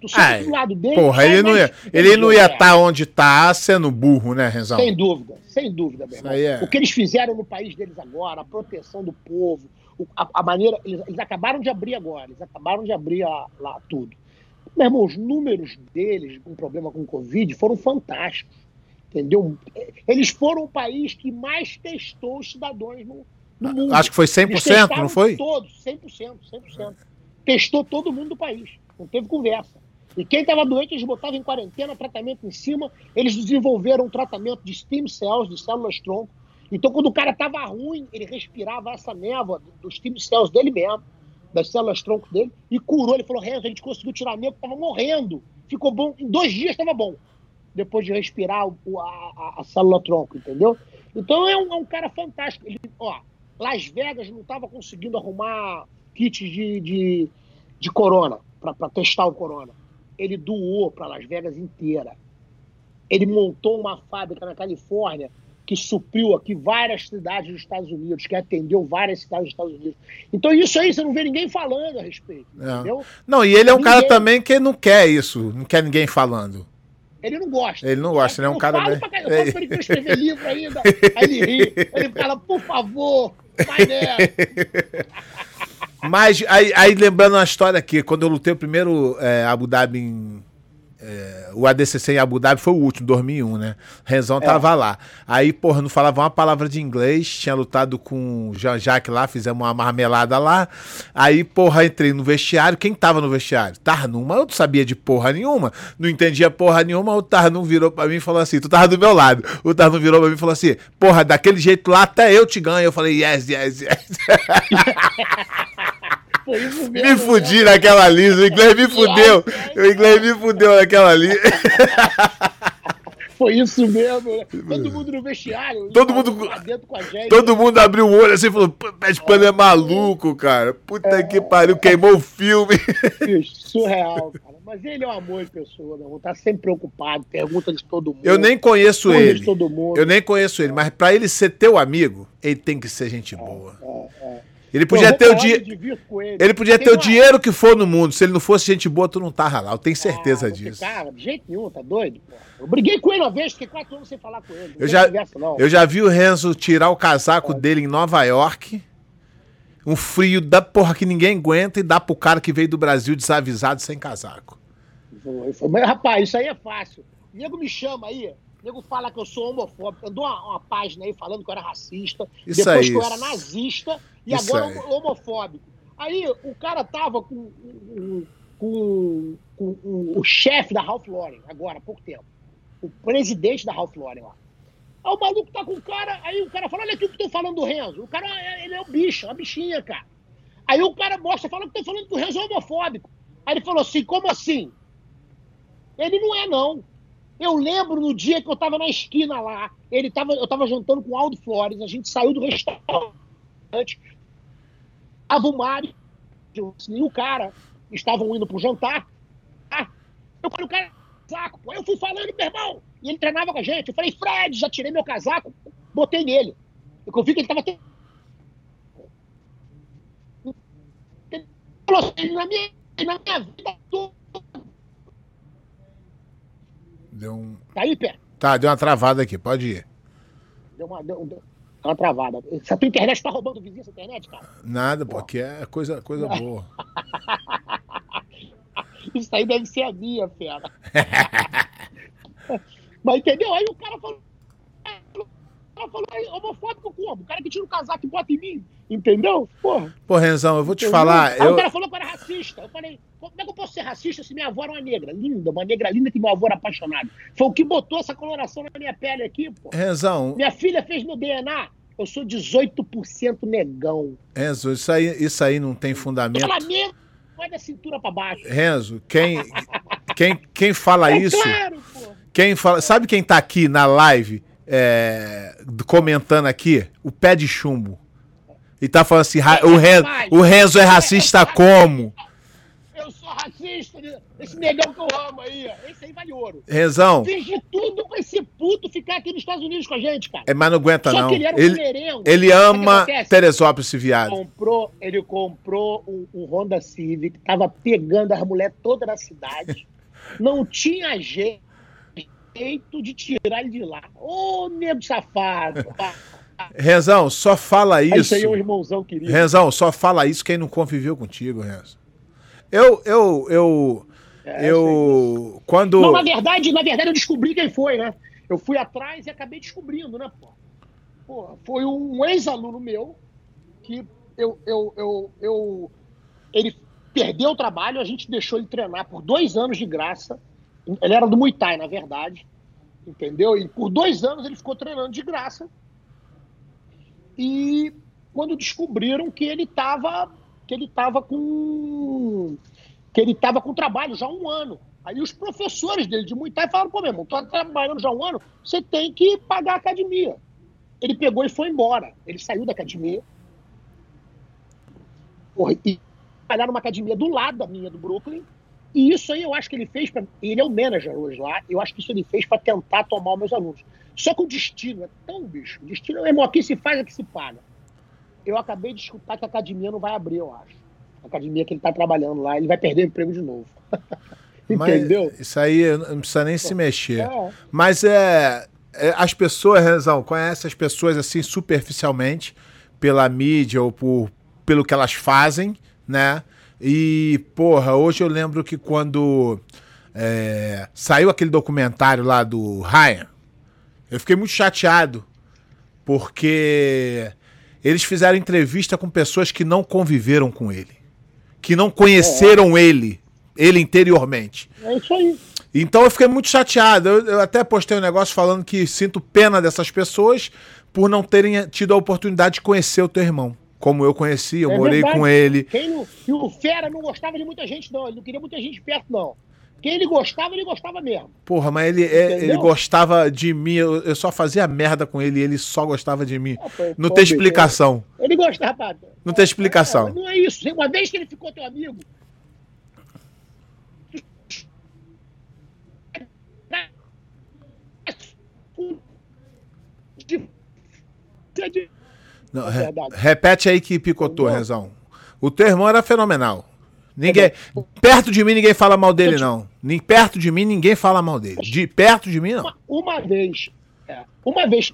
Tu sempre do lado dele. Porra, ele não ia, ele não ia estar tá onde tá sendo burro, né, Renzão? Sem dúvida, sem dúvida, meu irmão. É. O que eles fizeram no país deles agora, a proteção do povo, a, a maneira. Eles, eles, acabaram de abrir agora, eles acabaram de abrir a, lá tudo. Meu irmão, os números deles com problema com Covid foram fantásticos. Entendeu? Eles foram o país que mais testou os cidadãos no, no mundo. Acho que foi 100%, não foi? Todos, 100%, 100%. Testou todo mundo do país. Não teve conversa. E quem estava doente, eles botavam em quarentena, tratamento em cima. Eles desenvolveram um tratamento de stem cells, de células tronco. Então, quando o cara estava ruim, ele respirava essa névoa dos stem cells dele mesmo, das células tronco dele, e curou. Ele falou: Renzo, a gente conseguiu tirar nego que estava morrendo. Ficou bom. Em dois dias estava bom depois de respirar o, a, a, célula tronco, entendeu? Então é um, é um cara fantástico. Ele, ó, Las Vegas não estava conseguindo arrumar kits de, de, de corona, para testar o corona. Ele doou para Las Vegas inteira. Ele montou uma fábrica na Califórnia que supriu aqui várias cidades dos Estados Unidos, que atendeu várias cidades dos Estados Unidos. Então, isso aí você não vê ninguém falando a respeito. É. Entendeu? Não, e ele é um ninguém... cara também que não quer isso, não quer ninguém falando. Ele não gosta. Ele não gosta, ele é um cara bem. Eu falo pra ele escrever livro ainda. Aí ele ri. Ele fala, por favor, vai nessa. Mas aí, aí, lembrando uma história aqui, quando eu lutei o primeiro é, Abu Dhabi em é, o ADCC em Abu Dhabi foi o último, 2001, né? Renzão é. tava lá. Aí, porra, não falava uma palavra de inglês, tinha lutado com o Jean-Jacques lá, fizemos uma marmelada lá. Aí, porra, entrei no vestiário. Quem tava no vestiário? Tarnum, eu não sabia de porra nenhuma, não entendia porra nenhuma. O Tarnum virou pra mim e falou assim: Tu tava do meu lado. O Tarnum virou pra mim e falou assim: Porra, daquele jeito lá até eu te ganho. Eu falei: Yes, yes, yes. me fudi naquela ali, o inglês me fudeu. O inglês me fudeu naquela ali. Foi isso mesmo. Né? Todo mundo no vestiário. Todo mundo. Todo mundo abriu o olho assim e falou: Pet Pano é maluco, cara. Puta é, que pariu, queimou o filme. Surreal, cara. Mas ele é um amor de pessoa, né? Tá sempre preocupado, pergunta de todo mundo. Eu nem conheço ele. Eu nem conheço ele, mas pra ele ser teu amigo, ele tem que ser gente boa. É, é, é. Ele podia ter o dinheiro. Ele. ele. podia ter o dinheiro que for no mundo. Se ele não fosse gente boa, tu não tava lá. Eu tenho certeza ah, disso. Cara, de jeito nenhum, tá doido? Pô. Eu briguei com ele uma vez, fiquei quatro anos sem falar com ele. Eu já, conversa, eu já vi o Renzo tirar o casaco é. dele em Nova York. Um frio da porra que ninguém aguenta e dá pro cara que veio do Brasil desavisado sem casaco. Foi, foi. Mas, rapaz, isso aí é fácil. O nego me chama aí, o nego fala que eu sou homofóbico. Andou uma, uma página aí falando que eu era racista. Isso depois aí, que eu era nazista e agora aí. homofóbico. Aí o cara tava com, com, com, com o chefe da Ralph Lauren, agora, há pouco tempo. O presidente da Ralph Lauren lá. Aí o maluco tá com o cara, aí o cara fala, olha aqui o que eu tô falando do Renzo. O cara, ele é um bicho, uma bichinha, cara. Aí o cara mostra, fala que eu tô falando que o Renzo é homofóbico. Aí ele falou assim, como assim? Ele não é, não. Eu lembro no dia que eu estava na esquina lá, ele tava, eu estava jantando com o Aldo Flores, a gente saiu do restaurante, tava o Mário e o cara estavam indo pro jantar. Ah, eu falei, o cara. Aí eu fui falando, meu irmão, e ele treinava com a gente. Eu falei, Fred, já tirei meu casaco, botei nele. Eu vi que ele tava. Ele falou assim, na minha, na minha vida toda Deu um. Tá aí, pé? Tá, deu uma travada aqui, pode ir. Deu uma, deu, deu uma travada. Essa tua internet tá roubando o vizinho essa internet, cara? Nada, pô, aqui é coisa, coisa boa. Isso aí deve ser a minha, fera. Mas entendeu? Aí o cara falou. O cara falou homofóbico como? O cara que tira o casaco e bota em mim. Entendeu? Porra. Pô, Renzão, eu vou te falar. Aí eu... o cara falou que era racista. Eu falei, como é que eu posso ser racista se minha avó era uma negra? Linda, uma negra linda que meu avô era apaixonado. Foi o que botou essa coloração na minha pele aqui, pô. Renzão. Minha filha fez meu DNA. Eu sou 18% negão. Renzo, isso aí, isso aí não tem fundamento. Flamengo vai da cintura pra baixo. Renzo, quem, quem, quem fala é isso. Claro, pô. Quem fala. Sabe quem tá aqui na live é, comentando aqui? O pé de chumbo. E tá falando assim, o, Renzo, o Renzo é racista como? Eu sou racista, esse negão que eu amo aí, esse aí vale ouro. Renzão. Fiz de tudo pra esse puto ficar aqui nos Estados Unidos com a gente, cara. É, mas não aguenta Só não. ele, ele, ele ama Teresópolis, esse viado. Comprou, ele comprou um, um Honda Civic, tava pegando as mulheres toda na cidade. não tinha jeito de tirar ele de lá. Ô, nego safado. Renzão, só fala isso. Isso aí é um irmãozão querido. Renzão, só fala isso quem não conviveu contigo, Renzo. Eu, eu, eu, é, eu, quando... Não, na verdade, na verdade eu descobri quem foi, né? Eu fui atrás e acabei descobrindo, né, pô? pô foi um ex-aluno meu que eu, eu, eu, eu, ele perdeu o trabalho, a gente deixou ele treinar por dois anos de graça. Ele era do Muay Thai, na verdade, entendeu? E por dois anos ele ficou treinando de graça e quando descobriram que ele estava que ele estava com que ele estava com trabalho já há um ano. Aí os professores dele de Muay Thai falaram, pô, meu irmão, tu tá trabalhando já há um ano, você tem que pagar a academia. Ele pegou e foi embora. Ele saiu da academia. Porra, e trabalhar numa academia do lado da minha, do Brooklyn. E isso aí eu acho que ele fez para. Ele é o manager hoje lá. Eu acho que isso ele fez para tentar tomar os meus alunos. Só que o destino é tão bicho. O destino, meu irmão, aqui se faz, aqui se paga. Eu acabei de escutar que a academia não vai abrir, eu acho. A academia que ele está trabalhando lá, ele vai perder o emprego de novo. Entendeu? Mas isso aí não precisa nem se mexer. É. Mas é, é, As pessoas, Rezão, conhecem as pessoas assim superficialmente, pela mídia ou por, pelo que elas fazem, né? E, porra, hoje eu lembro que quando é, saiu aquele documentário lá do Ryan, eu fiquei muito chateado, porque eles fizeram entrevista com pessoas que não conviveram com ele, que não conheceram é. ele, ele interiormente. É isso aí. Então eu fiquei muito chateado. Eu, eu, até postei um negócio falando que sinto pena dessas pessoas por não terem tido a oportunidade de conhecer o teu irmão. Como eu conheci, eu é morei verdade. com ele. Quem não, e o Fera não gostava de muita gente, não. Ele não queria muita gente perto, não. Quem ele gostava, ele gostava mesmo. Porra, mas ele, é, ele gostava de mim. Eu, eu, só fazia merda com ele e ele só gostava de mim. Ah, foi, não tem explicação. Ele gostava. Não tem explicação. É, não é isso. Uma vez que ele ficou teu amigo. Não, re, repete aí que picotou, Rezão. O teu irmão era fenomenal. Ninguém, perto de mim ninguém fala mal dele, não. Nem perto de mim ninguém fala mal dele. De perto de mim, não. Uma, uma vez, é, uma vez,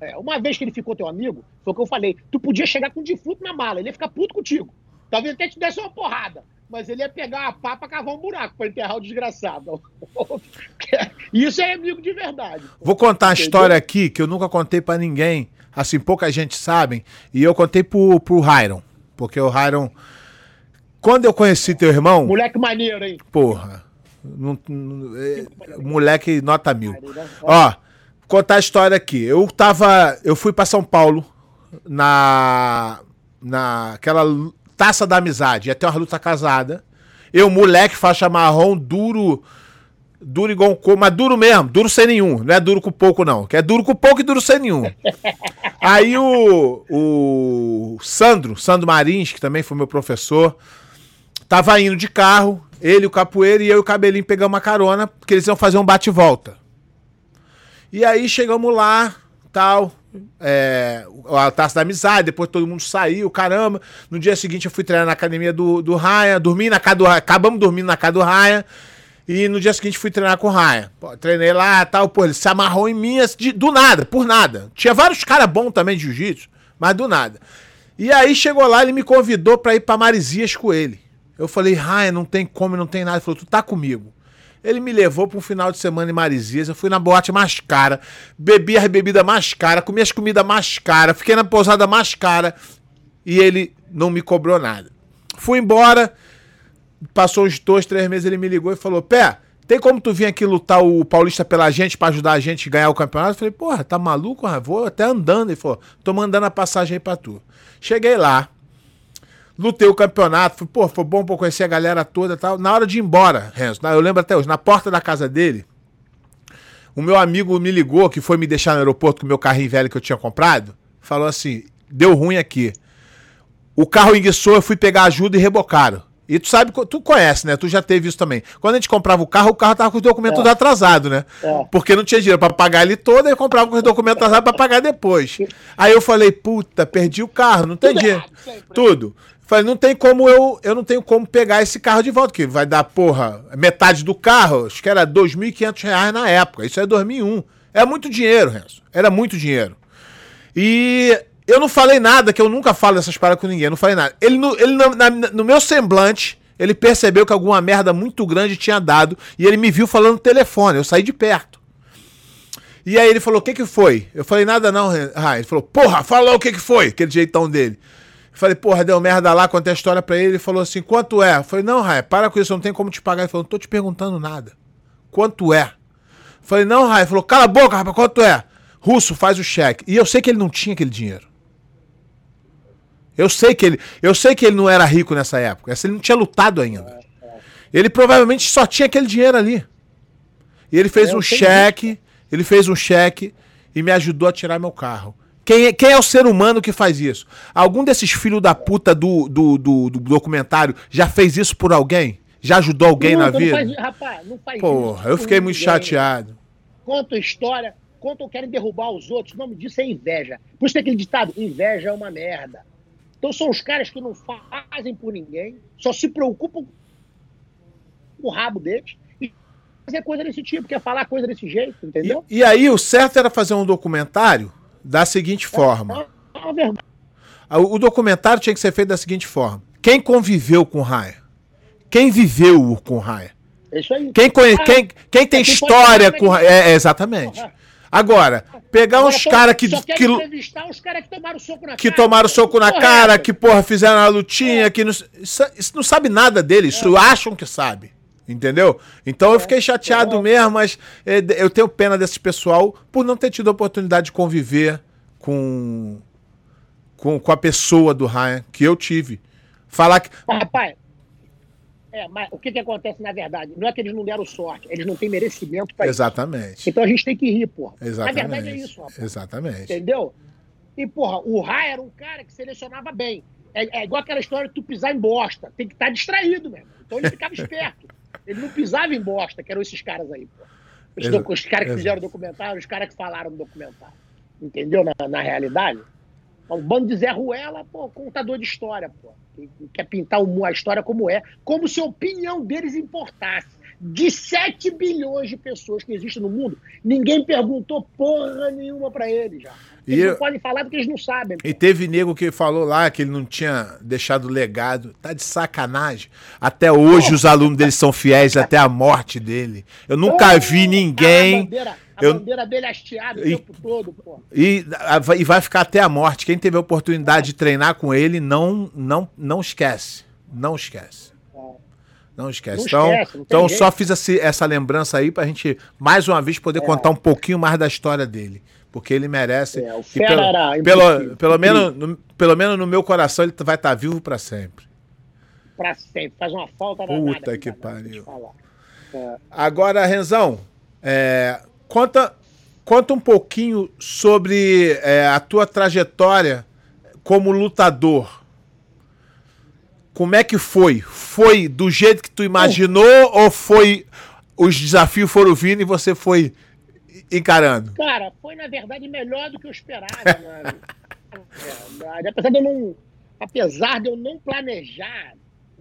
é, uma vez que ele ficou teu amigo, foi o que eu falei. Tu podia chegar com um defunto na mala, ele ia ficar puto contigo. Talvez até te desse uma porrada, mas ele ia pegar a pá pra cavar um buraco pra enterrar o desgraçado. Isso é amigo de verdade. Vou contar uma história aqui que eu nunca contei para ninguém. Assim, pouca gente sabe. E eu contei pro, pro Hyron. Porque o Hyron quando eu conheci teu irmão. Moleque maneiro, hein? Porra. Não, não, é, moleque nota mil. Ó, contar a história aqui. Eu tava. Eu fui para São Paulo na. Naquela taça da amizade. Ia ter uma luta casada. Eu, moleque, faixa marrom, duro. Duro igual um coco, mas duro mesmo, duro sem nenhum. Não é duro com pouco, não. Que é duro com pouco e duro sem nenhum. Aí o, o Sandro, Sandro Marins, que também foi meu professor, Tava indo de carro, ele, o capoeira e eu e o cabelinho pegamos uma carona, porque eles iam fazer um bate-volta. E aí chegamos lá, tal, é, a taça da amizade, depois todo mundo saiu, caramba. No dia seguinte eu fui treinar na academia do, do Raia, dormi na casa do Raia, acabamos dormindo na casa do Raia. E no dia seguinte fui treinar com o. Pô, treinei lá tal, pô, ele se amarrou em mim assim, de, do nada, por nada. Tinha vários caras bons também de jiu-jitsu, mas do nada. E aí chegou lá, ele me convidou pra ir pra Marizias com ele. Eu falei, Ryan, não tem como, não tem nada. Ele falou, tu tá comigo. Ele me levou para um final de semana em Marizias. Eu fui na boate mais cara, bebi as bebidas mais caras, comi as comidas mais caras, fiquei na pousada mais cara e ele não me cobrou nada. Fui embora, passou uns dois, três meses, ele me ligou e falou: Pé, tem como tu vir aqui lutar o Paulista pela gente para ajudar a gente a ganhar o campeonato? Eu falei: Porra, tá maluco? Vou até andando. Ele falou: Tô mandando a passagem aí pra tu. Cheguei lá, lutei o campeonato, fui, pô, foi bom pra conhecer a galera toda e tal. Na hora de ir embora, Renzo, eu lembro até hoje, na porta da casa dele, o meu amigo me ligou, que foi me deixar no aeroporto com o meu carrinho velho que eu tinha comprado, falou assim: deu ruim aqui. O carro enguiçou, eu fui pegar ajuda e rebocaram. E tu sabe, tu conhece, né? Tu já teve isso também. Quando a gente comprava o carro, o carro tava com os documentos é. atrasados, né? É. Porque não tinha dinheiro para pagar ele todo, aí eu comprava com os documentos atrasados para pagar depois. Aí eu falei, puta, perdi o carro, não tem dinheiro. Tudo. Falei, não tem como eu. Eu não tenho como pegar esse carro de volta, que vai dar, porra, metade do carro. Acho que era R$ 2.500 na época. Isso é 2001. É muito dinheiro, Renzo. Era muito dinheiro. E eu não falei nada, que eu nunca falo dessas paradas com ninguém. Eu não falei nada. Ele, no, ele na, no meu semblante, ele percebeu que alguma merda muito grande tinha dado. E ele me viu falando no telefone. Eu saí de perto. E aí ele falou: O que que foi? Eu falei: Nada não, Ah, ele falou: Porra, fala o que que foi. Aquele jeitão dele. Falei, porra, deu merda lá, contei a história pra ele. Ele falou assim: quanto é? Eu falei, não, Raia, para com isso, não tem como te pagar. Ele falou, não tô te perguntando nada. Quanto é? Eu falei, não, Raia. Ele falou, cala a boca, rapaz, quanto é? Russo, faz o cheque. E eu sei que ele não tinha aquele dinheiro. Eu sei que ele, eu sei que ele não era rico nessa época. Ele não tinha lutado ainda. Ele provavelmente só tinha aquele dinheiro ali. E ele fez um cheque, ele fez um cheque e me ajudou a tirar meu carro. Quem é, quem é o ser humano que faz isso? Algum desses filhos da puta do, do, do, do documentário já fez isso por alguém? Já ajudou alguém na vida? Faz, rapaz, não faz Porra, isso. eu fiquei muito ninguém. chateado. Conta história, conta querem derrubar os outros. O nome disso é inveja. Por isso tem aquele ditado: inveja é uma merda. Então são os caras que não fazem por ninguém, só se preocupam com o rabo deles e fazer coisa desse tipo, quer falar coisa desse jeito, entendeu? E, e aí o certo era fazer um documentário da seguinte forma. O documentário tinha que ser feito da seguinte forma. Quem conviveu com Raia? Quem viveu com Raia? É isso aí. Quem, conhe... quem, quem tem é história com Raia? É, é, exatamente. Agora, pegar uns caras que. que... os caras que tomaram soco na que cara. tomaram soco na cara, que, porra, fizeram a lutinha, é. que não, isso, isso, não sabe nada deles, isso é. acham que sabe. Entendeu? Então eu fiquei chateado mesmo, mas é, eu tenho pena desse pessoal por não ter tido a oportunidade de conviver com com, com a pessoa do Ryan, que eu tive. Falar que. Rapaz, é, mas o que, que acontece na verdade? Não é que eles não deram sorte, eles não têm merecimento para isso. Exatamente. Então a gente tem que rir, porra. Exatamente. Na verdade é isso, rapaz. Exatamente. Entendeu? E, porra, o Ryan era um cara que selecionava bem. É, é igual aquela história de tu pisar em bosta. Tem que estar tá distraído mesmo. Então ele ficava esperto. Ele não pisava em bosta, que eram esses caras aí, porra. Os, os caras que fizeram o documentário, os caras que falaram do documentário. Entendeu? Na, na realidade. Um bando de Zé Ruela, pô, contador de história, pô. Que, quer pintar a história como é, como se a opinião deles importasse. De 7 bilhões de pessoas que existem no mundo, ninguém perguntou porra nenhuma para eles já. Eles e não podem falar porque eles não sabem. E teve nego que falou lá que ele não tinha deixado legado. Tá de sacanagem. Até hoje oh. os alunos dele são fiéis até a morte dele. Eu nunca oh, vi ninguém. A bandeira, a eu... bandeira dele hasteada o e... tempo todo, pô. E, e vai ficar até a morte. Quem teve a oportunidade de treinar com ele, não, não, não esquece. Não esquece. Não esquece. Não então, esquece, então só fiz essa, essa lembrança aí pra gente, mais uma vez, poder é. contar um pouquinho mais da história dele. Porque ele merece. É, o pelo, pelo, pelo, menos, no, pelo menos no meu coração ele vai estar tá vivo para sempre. Para sempre. Faz uma falta Puta que pariu. É. Agora, Renzão, é, conta, conta um pouquinho sobre é, a tua trajetória como lutador. Como é que foi? Foi do jeito que tu imaginou ou foi os desafios foram vindo e você foi encarando? Cara, foi na verdade melhor do que eu esperava, mano. É, apesar de eu não, apesar de eu não planejar,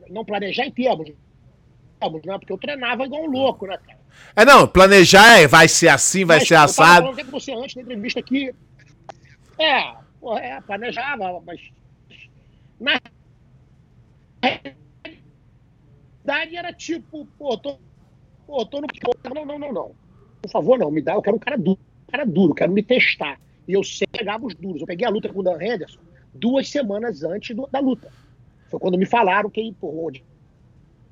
não planejar em termos, né? Porque eu treinava igual um louco, né, cara? É não, planejar é vai ser assim, vai mas, ser assado. Eu tava você antes da entrevista aqui. É, porra, é, planejava, mas na realidade era tipo, pô, tô, pô, tô no. Não, não, não, não por favor, não, me dá, eu quero um cara duro, um cara duro, quero me testar. E eu sempre pegava os duros. Eu peguei a luta com o Dan Henderson duas semanas antes do, da luta. Foi quando me falaram que pô,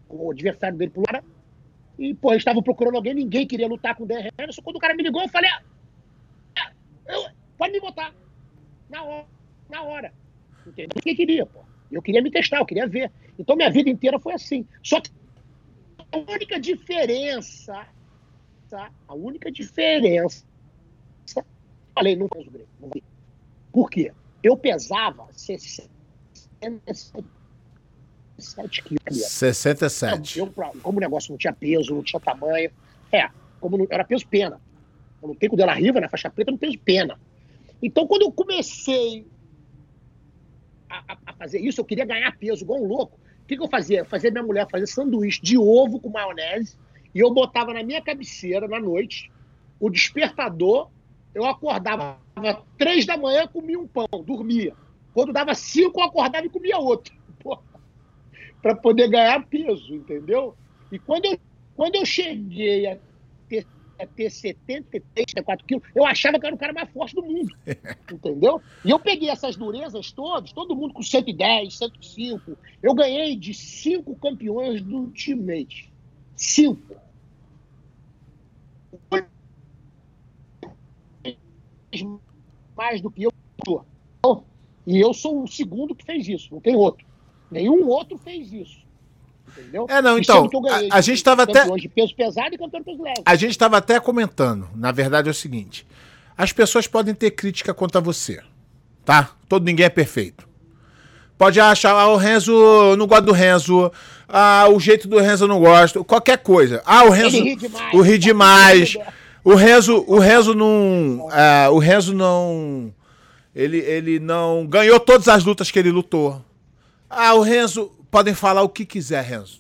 o, adversário dele pulou. E, pô, eles estavam procurando alguém, ninguém queria lutar com o Dan Henderson. Quando o cara me ligou, eu falei, ah, eu, pode me botar. Na hora. Na hora. Entendeu? Ninguém queria, pô. Eu queria me testar, eu queria ver. Então minha vida inteira foi assim. Só que a única diferença Tá? A única diferença. Falei, não peso grego. Por quê? Eu pesava 67 quilos. 67. Eu, como o negócio não tinha peso, não tinha tamanho. É, como não, era peso pena. Eu não tenho com o Riva, na faixa preta, não peso pena. Então, quando eu comecei a, a, fazer isso, eu queria ganhar peso igual um louco. O que, que eu fazia? Eu fazia minha mulher fazer sanduíche de ovo com maionese e eu botava na minha cabeceira, na noite, o despertador, eu acordava três da manhã, comia um pão, dormia. Quando dava cinco, eu acordava e comia outro. Para poder ganhar peso, entendeu? E quando eu, quando eu cheguei a ter, a ter 73, 74 quilos, eu achava que era o cara mais forte do mundo. entendeu? E eu peguei essas durezas todas, todo mundo com 110, 105. Eu ganhei de cinco campeões do Ultimate. Cinco mais do que eu. E eu sou o segundo que fez isso, não tem outro. Nenhum outro fez isso. Entendeu? É, não, então. A, a, gente estava até. De peso pesado e campeão de peso leve. A gente estava até comentando. Na verdade é o seguinte: as pessoas podem ter crítica contra você. Tá? Todo ninguém é perfeito. Pode achar, ah, o Renzo, eu não gosto do Renzo. Ah, o jeito do Renzo eu não gosto. Qualquer coisa. Ah, o Renzo. Ri demais, o ri demais. O Renzo, o Renzo não. Uh, o Renzo não. Ele, ele não ganhou todas as lutas que ele lutou. Ah, o Renzo. Podem falar o que quiser, Renzo.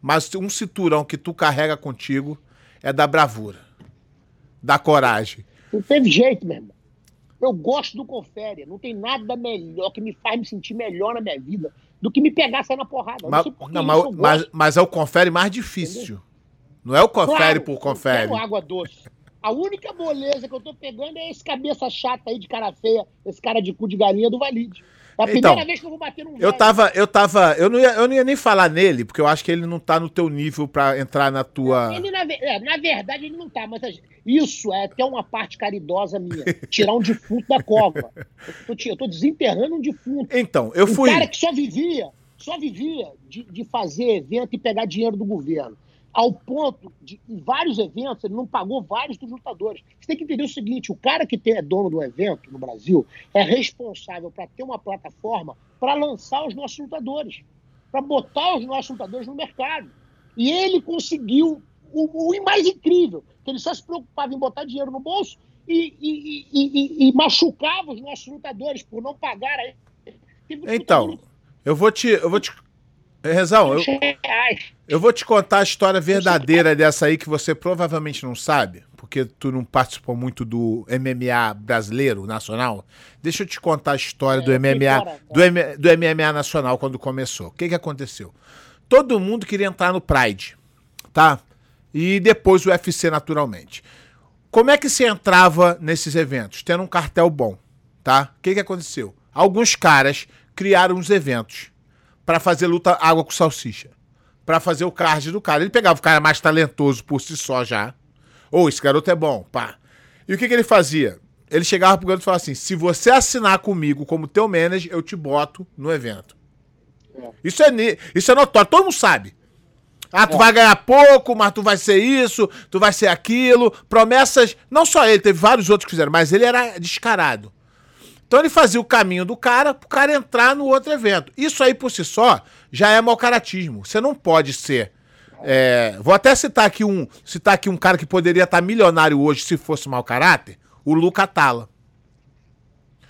Mas um cinturão que tu carrega contigo é da bravura. Da coragem. Não teve jeito, meu irmão. Eu gosto do confere. Não tem nada melhor que me faz me sentir melhor na minha vida do que me pegar sair na porrada. Mas, não, não mas, mas, mas, é o confere mais difícil. Entendeu? Não é o confere claro, por confere. Eu água doce. A única moleza que eu tô pegando é esse cabeça chata aí de cara feia, esse cara de cu de galinha do Valide. É a primeira então, vez que eu vou bater num velho. Eu tava, eu tava, eu não, ia, eu não ia nem falar nele, porque eu acho que ele não tá no teu nível para entrar na tua. Ele, na, é, na, verdade, ele não tá, mas isso é até uma parte caridosa minha. Tirar um defunto da cova. Eu tô, eu tô desenterrando um defunto. Então, eu fui. Um cara que só vivia, só vivia de, de fazer evento e pegar dinheiro do governo ao ponto de, em vários eventos, ele não pagou vários dos lutadores. Você tem que entender o seguinte: o cara que tem, é dono do evento no Brasil é responsável para ter uma plataforma para lançar os nossos lutadores, para botar os nossos lutadores no mercado. E ele conseguiu o, o mais incrível, que ele só se preocupava em botar dinheiro no bolso e, e, e, e machucava os nossos lutadores por não pagar Então, eu vou te, eu vou te Rezão, eu, eu vou te contar a história verdadeira dessa aí que você provavelmente não sabe, porque tu não participou muito do MMA brasileiro, nacional. Deixa eu te contar a história do MMA, do, M, do MMA nacional quando começou. O que que aconteceu? Todo mundo queria entrar no Pride, tá? E depois o UFC naturalmente. Como é que se entrava nesses eventos? Tendo um cartel bom, tá? O que que aconteceu? Alguns caras criaram os eventos para fazer luta água com salsicha. para fazer o card do cara. Ele pegava o cara mais talentoso por si só já. Ou oh, esse garoto é bom, pá. E o que, que ele fazia? Ele chegava pro garoto e falava assim: se você assinar comigo como teu manager, eu te boto no evento. É. Isso, é, isso é notório, todo mundo sabe. Ah, tu é. vai ganhar pouco, mas tu vai ser isso, tu vai ser aquilo. Promessas. Não só ele, teve vários outros que fizeram, mas ele era descarado. Então ele fazia o caminho do cara pro cara entrar no outro evento. Isso aí por si só já é mau caratismo. Você não pode ser. É, vou até citar aqui um citar aqui um cara que poderia estar milionário hoje se fosse mau caráter, o Luca Tala.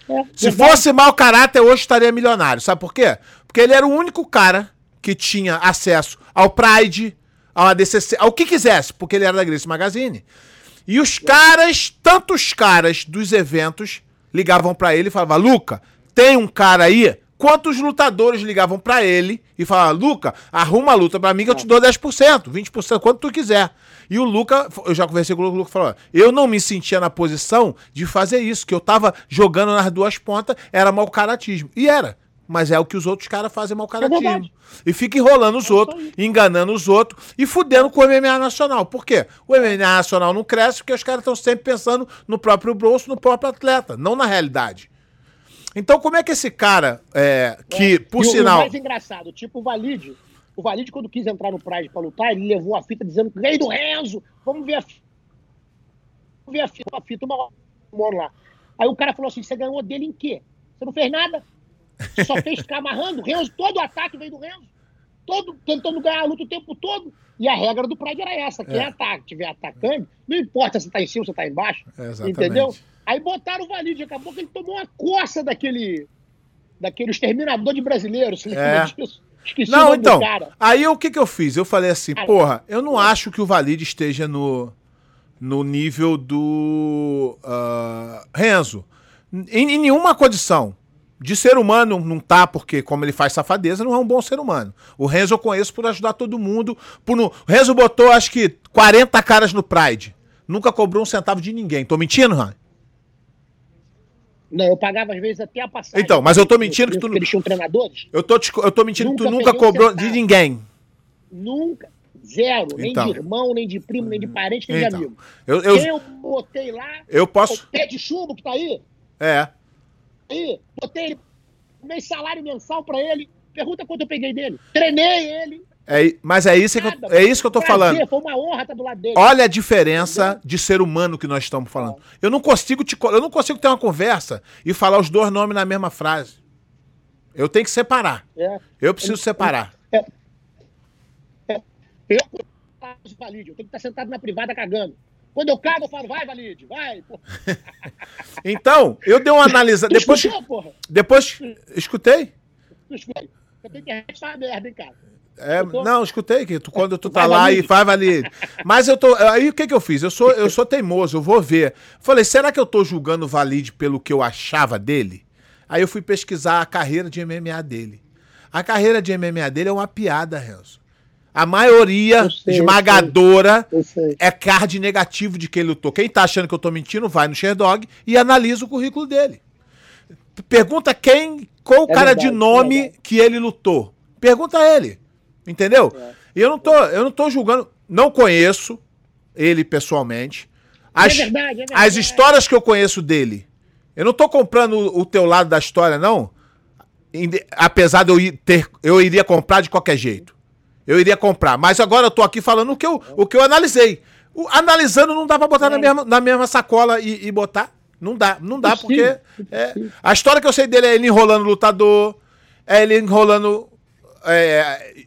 É, se fosse mau caráter, hoje estaria milionário. Sabe por quê? Porque ele era o único cara que tinha acesso ao Pride, ao ADCC, ao que quisesse, porque ele era da Grace Magazine. E os caras, tantos caras dos eventos, ligavam para ele e falavam: Luca, tem um cara aí. Quantos lutadores ligavam para ele e falavam: Luca, arruma a luta para mim que eu te dou 10%, 20%, quanto tu quiser. E o Luca, eu já conversei com o Luca, falou: eu não me sentia na posição de fazer isso, que eu tava jogando nas duas pontas, era mau caratismo. E era mas é o que os outros caras fazem mal caratismo. É e fica enrolando os é outros, enganando os outros e fudendo com o MMA nacional. Por quê? O MMA nacional não cresce porque os caras estão sempre pensando no próprio bolso, no próprio atleta, não na realidade. Então, como é que esse cara, é, que, é. por e sinal. O mais engraçado, tipo o Valide. O Valide, quando quis entrar no Pride pra lutar, ele levou a fita dizendo: ganhei do Renzo, vamos ver a fita. Vamos ver a fita, a fita uma hora lá. Aí o cara falou assim: você ganhou dele em quê? Você não fez nada? Só fez ficar amarrando. Renzo, todo o ataque veio do Renzo. Todo, tentando ganhar a luta o tempo todo. E a regra do Pride era essa: quem é. ataca, estiver atacando, não importa se tá em cima ou se tá embaixo. É, entendeu? Aí botaram o Valide, acabou que ele tomou uma coça daquele. daquele exterminador de brasileiros. Você lembra é. disso? Esqueci não, então. Aí o que, que eu fiz? Eu falei assim, porra, eu não acho que o Valide esteja no, no nível do uh, Renzo. Em, em nenhuma condição de ser humano não tá, porque como ele faz safadeza, não é um bom ser humano. O Renzo eu conheço por ajudar todo mundo. Por no... O Renzo botou, acho que, 40 caras no Pride. Nunca cobrou um centavo de ninguém. Tô mentindo, Ran? Não, eu pagava às vezes até a passagem. Então, mas eu tô mentindo que tu... Eles tinham treinadores? Eu tô, te... eu tô mentindo nunca que tu nunca cobrou um de ninguém. Nunca. Zero. Então. Nem de irmão, nem de primo, nem de parente, nem então. de amigo. Eu, eu... Eu botei lá... Eu posso... O pé de chumbo que tá aí... É aí, botei meu salário mensal para ele. Pergunta quanto eu peguei dele. Treinei ele. É, mas é isso, Nada, que eu, é isso que eu tô prazer, falando. Foi uma honra estar do lado dele. Olha a diferença Entendeu? de ser humano que nós estamos falando. Eu não consigo te, eu não consigo ter uma conversa e falar os dois nomes na mesma frase. Eu tenho que separar. É. Eu preciso separar. É. É. Eu, eu tenho que estar sentado na privada cagando. Quando eu cago, eu falo, vai, Valide, vai. então, eu dei uma analisada. depois, escutou, porra? Depois, escutei? Escutei. Que merda, hein, cara. É, não, escutei que tu, quando tu tá vai, lá valide. e faz valide. Mas eu tô. Aí o que que eu fiz? Eu sou, eu sou teimoso, eu vou ver. Falei, será que eu tô julgando o Valide pelo que eu achava dele? Aí eu fui pesquisar a carreira de MMA dele. A carreira de MMA dele é uma piada, Renzo. A maioria sei, esmagadora eu sei, eu sei. é card negativo de quem lutou. Quem tá achando que eu tô mentindo, vai no Sherdog e analisa o currículo dele. pergunta quem, qual o É cara verdade, de é nome verdade. que ele lutou. Pergunta a ele. Entendeu? É. E eu não tô, eu não tô julgando, não conheço ele pessoalmente. As, É verdade, é verdade. as histórias que eu conheço dele, eu não tô comprando o, o teu lado da história, não. Apesar de eu, ir ter, eu iria comprar de qualquer jeito. Eu iria comprar. Mas agora eu tô aqui falando o que eu, o que eu analisei. O- analisando não dá pra botar na, É. mesma, na mesma sacola e, e botar. Não dá, não dá, porque. É, a história que eu sei dele é ele enrolando lutador, é ele enrolando é,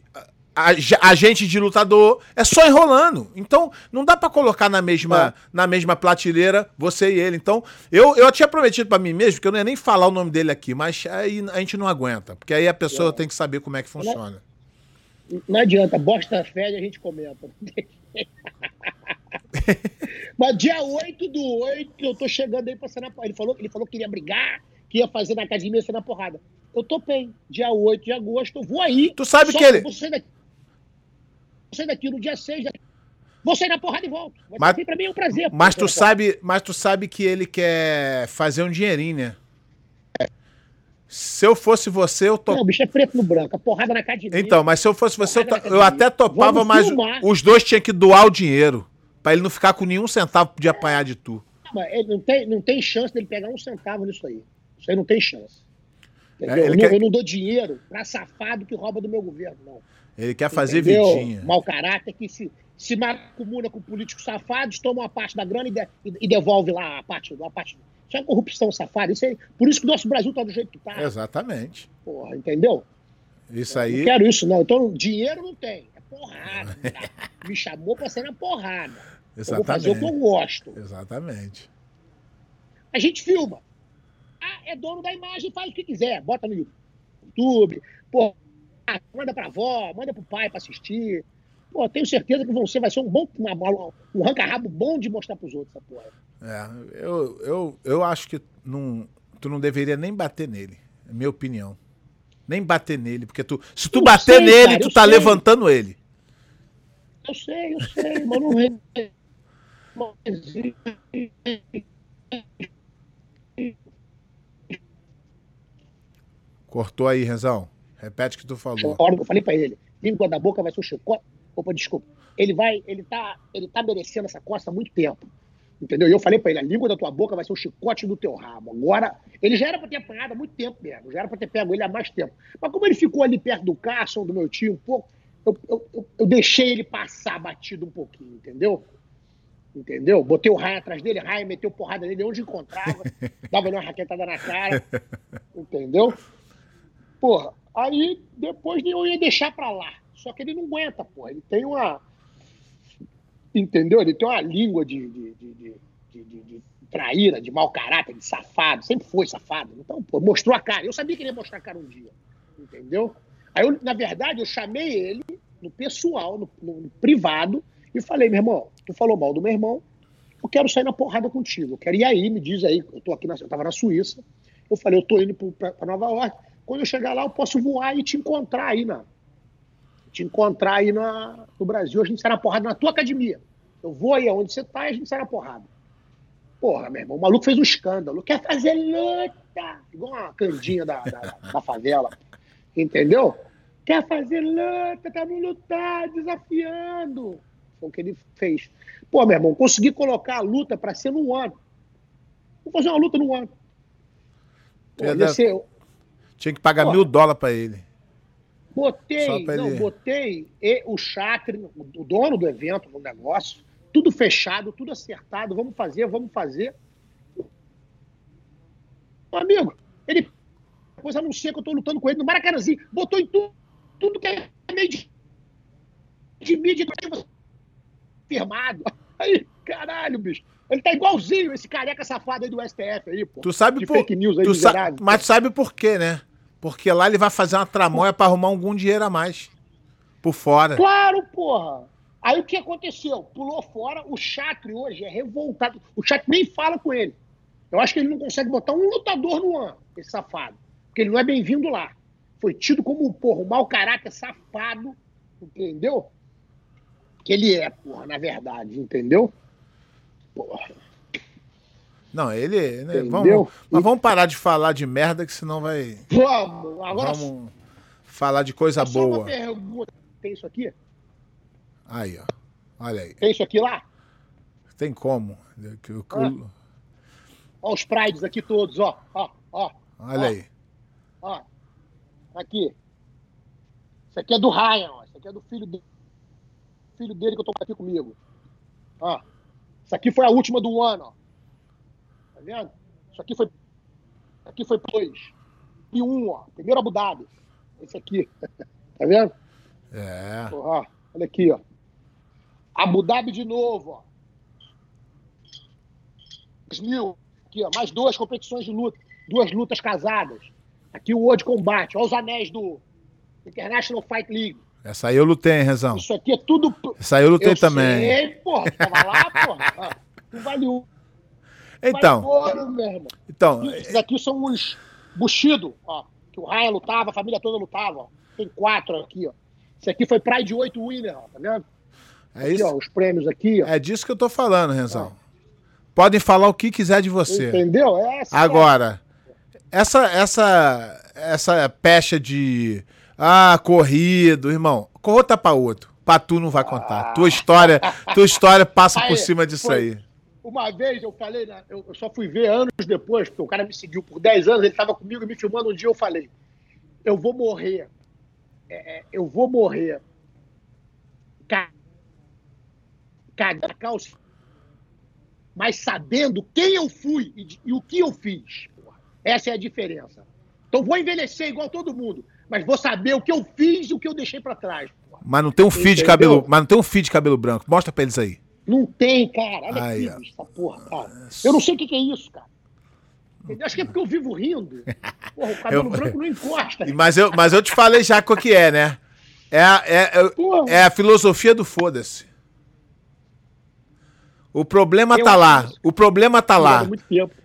ag- agente de lutador, é só enrolando. Então, não dá pra colocar na mesma, na mesma prateleira você e ele. Então, eu, eu tinha prometido pra mim mesmo que eu não ia nem falar o nome dele aqui, mas aí a gente não aguenta, porque aí a pessoa tem que saber como é que funciona. Não adianta, bosta fede, a gente comenta. Mas dia 8 do 8, eu tô chegando aí pra ser na porrada. Ele falou, ele falou que iria brigar, que ia fazer na academia ser na porrada. Eu topei. Dia 8 de agosto, eu vou aí. Tu sabe que ele- Vou sair daqui, vou sair daqui no dia 6. Vou sair na porrada e volto. Vai Mas- pra mim é um prazer. Mas tu sabe, mas tu sabe que ele quer fazer um dinheirinho, né? Se eu fosse você, eu to... Não, o bicho é preto no branco. A porrada na academia. Então, mas se eu fosse você, eu, to- eu até topava, Vamos mas filmar. os dois tinham que doar o dinheiro. Pra ele não ficar com nenhum centavo de apanhar de tu. Ele não, tem, não tem chance dele pegar um centavo nisso aí. Isso aí não tem chance. É, eu, não, quer- eu não dou dinheiro pra safado que rouba do meu governo, não. Ele quer fazer Entendeu? vidinha. Mau caráter que se, se macumuna com políticos safados, toma uma parte da grana e, de- e- devolve lá a parte, a parte. Isso é corrupção safada. Isso aí, por isso que o nosso Brasil tá do jeito que tá. Exatamente. Porra, entendeu? Isso Não aí. quero isso, não. Então, dinheiro não tem. É porrada. Me chamou pra ser na porrada. Eu vou fazer o que eu Exatamente. gosto. Exatamente. A gente filma. Ah, é dono da imagem, faz o que quiser. Bota no YouTube. Ah, manda pra avó, manda pro pai pra assistir. Pô, tenho certeza que você vai ser um bom, uma, um ranca-rabo bom de mostrar pros outros essa porra. É, eu, eu, eu acho que não, tu não deveria nem bater nele. É minha opinião. Nem bater nele, porque tu, se tu Eu bater sei, nele, cara, tu tá sei. levantando ele. Eu sei, eu sei, mas não. Cortou aí, Renzão. Repete o que tu falou. A hora que eu falei pra ele, língua da boca vai ser o chicote. Opa, desculpa. Ele vai, ele tá, ele tá merecendo essa costa há muito tempo. Entendeu? E eu falei pra ele, a língua da tua boca vai ser o chicote do teu rabo. Agora, ele já era pra ter apanhado há muito tempo mesmo, já era pra ter pego ele há mais tempo. Mas como ele ficou ali perto do Carson, do meu tio, um pouco, eu, eu, eu, eu deixei ele passar batido um pouquinho, entendeu? Entendeu? Botei o raio atrás dele, raio, meteu porrada nele onde encontrava, dava uma raquetada na cara, entendeu? Porra, aí depois eu ia deixar pra lá. Só que ele não aguenta, porra. Ele tem uma. Entendeu? Ele tem uma língua de, de, de, de, de- traíra, de mau caráter, de safado. Sempre foi safado. Então, pô, mostrou a cara. Eu sabia que ele ia mostrar a cara um dia. Entendeu? Aí, eu, na verdade, eu chamei ele no pessoal, no, no privado, e falei, meu irmão, tu falou mal do meu irmão, eu quero sair na porrada contigo. Eu quero ir aí, me diz aí, eu tô aqui na, eu tava na Suíça. Eu falei, eu tô indo pra Nova York. Quando eu chegar lá, eu posso voar e te encontrar aí na. Te encontrar aí na, no Brasil, a gente sai na porrada na tua academia. Eu vou aí aonde você tá e a gente sai na porrada. Porra, meu irmão, o maluco fez um escândalo. Quer fazer luta! Igual uma candinha da, da, da favela. Entendeu? Quer fazer luta, tá no lutar, desafiando. Foi o que ele fez. Pô, meu irmão, consegui colocar a luta pra ser no ano. Vou fazer uma luta no ano. Pô, Tinha que pagar mil dólares pra ele. Botei, não, ele- botei e o Chatre, o dono do evento, no negócio, tudo fechado, tudo acertado, vamos fazer, vamos fazer. Meu amigo, ele depois anuncia que eu tô lutando com ele no Maracanãzinho, botou em tudo, tudo que é meio de, de mídia firmado. Aí, caralho, bicho. Ele tá igualzinho esse careca safado aí do STF aí, pô. Tu sabe de por fake news aí, tu sa-. Mas tu sabe por quê, né? Porque lá ele vai fazer uma tramóia pra arrumar algum dinheiro a mais. Por fora. Claro, porra. Aí o que aconteceu? Pulou fora, o Chatre hoje é revoltado. O Chatre nem fala com ele. Eu acho que ele não consegue botar um lutador no ano, esse safado. Porque ele não é bem-vindo lá. Foi tido como, porra, um mau caráter safado, entendeu? Que ele é, porra, na verdade, entendeu? Porra. Não, ele. Né, vamos, mas vamos parar de falar de merda, que senão vai. Vamos, agora. Vamos falar de coisa boa. Tem isso aqui? Aí, ó. Olha aí. Tem isso aqui lá? Tem como. Que, ah. Olha os prides aqui todos, ó. ó, ó Olha ó, aí. Ó. Aqui. Isso aqui é do Ryan, ó. Isso aqui é do filho dele. Filho dele que eu tô aqui comigo. Ó. Isso aqui foi a última do ano, ó. Tá vendo? Isso aqui foi. Isso aqui foi dois. E um, ó. Primeiro Abu Dhabi. Esse aqui. tá vendo? É. Ó, olha aqui, ó. Abu Dhabi de novo, ó. 2000. Aqui, ó. Mais duas competições de luta. Duas lutas casadas. Aqui o World Combate. Olha os anéis do International Fight League. Essa aí eu lutei, hein, Rezão? Isso aqui é tudo. Essa aí eu lutei eu também. Sei, porra. Tava lá, porra. Não vale um. Então. Então. Esses aqui são os Bushido, ó. Que o Ryan lutava, a família toda lutava, ó. Tem quatro aqui, ó. Esse aqui foi Pride 8 Winner, ó. Tá vendo? É isso. Aqui, ó, os prêmios aqui, ó. É disso que eu tô falando, Renzão. Podem falar o que quiser de você. Entendeu? É essa Agora, essa, essa, essa pecha de ah, corrido, irmão, conta pra outro. Pra tu não vai contar. Ah. Tua história, tua história passa aí, por cima disso foi, aí. Uma vez eu falei, né, eu só fui ver anos depois, porque o cara me seguiu por 10 anos, ele estava comigo me filmando um dia, eu falei, eu vou morrer. É, é eu vou morrer. Cagar calça. Mas sabendo quem eu fui e, e o que eu fiz. Essa é a diferença. Então vou envelhecer igual todo mundo mas vou saber o que eu fiz e o que eu deixei para trás. Mas não tem um fio de cabelo, mas não tem um fio de cabelo branco. Mostra para eles aí. Não tem, cara. Olha Ai, aqui, essa porra, cara. Eu não sei o que, que é isso, cara. Acho que é porque eu vivo rindo. Porra, o cabelo eu, branco não encosta. Mas eu, mas eu te falei já o que é, né? É, é, é, é a filosofia do foda-se. O problema eu tá lá. O problema tá lá.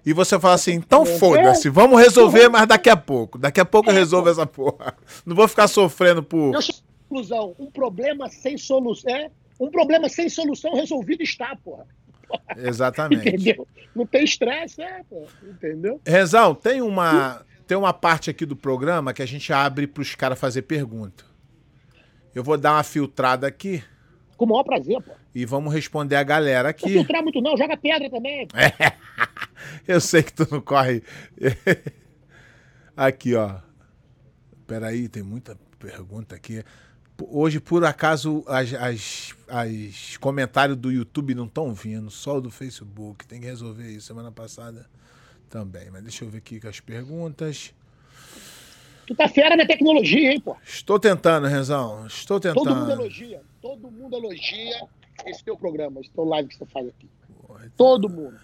E você fala assim, então é. foda-se, vamos resolver, mas daqui a pouco. Daqui a pouco eu é, resolvo essa porra. Não vou ficar sofrendo por. Eu conclusão, um problema sem solução. É, um problema sem solução resolvido está, porra. Exatamente. Entendeu? Não tem estresse, é, pô. Entendeu? Rezão, tem uma, tem uma parte aqui do programa que a gente abre para os caras fazer pergunta. Eu vou dar uma filtrada aqui. Com o maior prazer, pô. E vamos responder a galera aqui. Não filtrar muito não, joga pedra também. É. Eu sei que tu não corre. aqui, ó. Peraí, tem muita pergunta aqui. Hoje, por acaso, as, as, as comentários do YouTube não estão vindo, só o do Facebook. Tem que resolver isso. Semana passada também. Mas deixa eu ver aqui com as perguntas. Tu tá fera na tecnologia, hein, pô? Estou tentando, Rezão. Estou tentando. Todo mundo elogia. Todo mundo elogia esse teu programa, esse teu live que você faz aqui. Então, Todo mundo.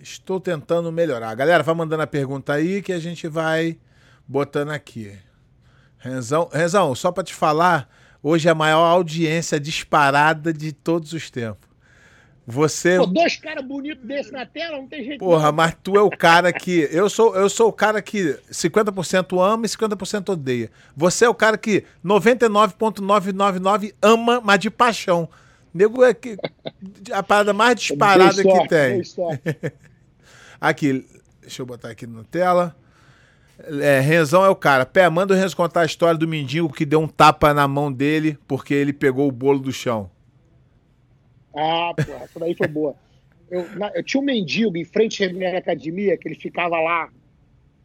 Estou tentando melhorar. Galera, vai mandando a pergunta aí que a gente vai botando aqui. Renzão, Renzão só para te falar, hoje é a maior audiência disparada de todos os tempos. Você. Pô, dois caras bonitos desses na tela, não tem jeito. Porra, mas tu é o cara que. Eu sou, eu sou o cara que 50% ama e 50% odeia. Você é o cara que 99,999 ama, mas de paixão. Nego é que. A parada mais disparada sorte, que tem. aqui, deixa eu botar aqui na tela. É, Renzão é o cara. Pé, manda o Renzo contar a história do mendigo que deu um tapa na mão dele porque ele pegou o bolo do chão. Ah, porra, essa daí foi boa. Eu, eu tinha um mendigo em frente à minha academia que ele ficava lá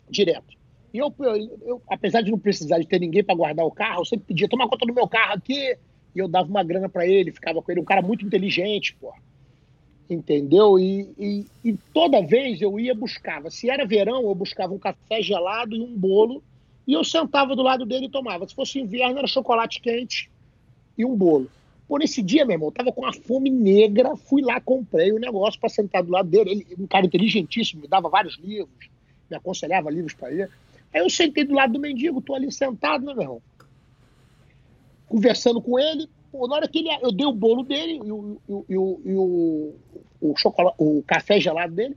direto. E eu, eu, eu apesar de não precisar de ter ninguém para guardar o carro, eu sempre pedia, toma conta do meu carro aqui, e eu dava uma grana para ele, ficava com ele, um cara muito inteligente, pô. Entendeu? E, e, e, toda vez eu ia buscava. Se era verão, eu buscava um café gelado e um bolo, e eu sentava do lado dele e tomava. Se fosse inverno, era chocolate quente e um bolo. Por esse dia, meu irmão, eu tava com uma fome negra, fui lá, comprei o um negócio para sentar do lado dele. Ele, um cara inteligentíssimo, me dava vários livros, me aconselhava livros para ler. Aí eu sentei do lado do mendigo, tô ali sentado, né, meu irmão? Conversando com ele. Pô, na hora que ele, eu dei o bolo dele e o, e o, e o, o, o, chocolate, o café gelado dele,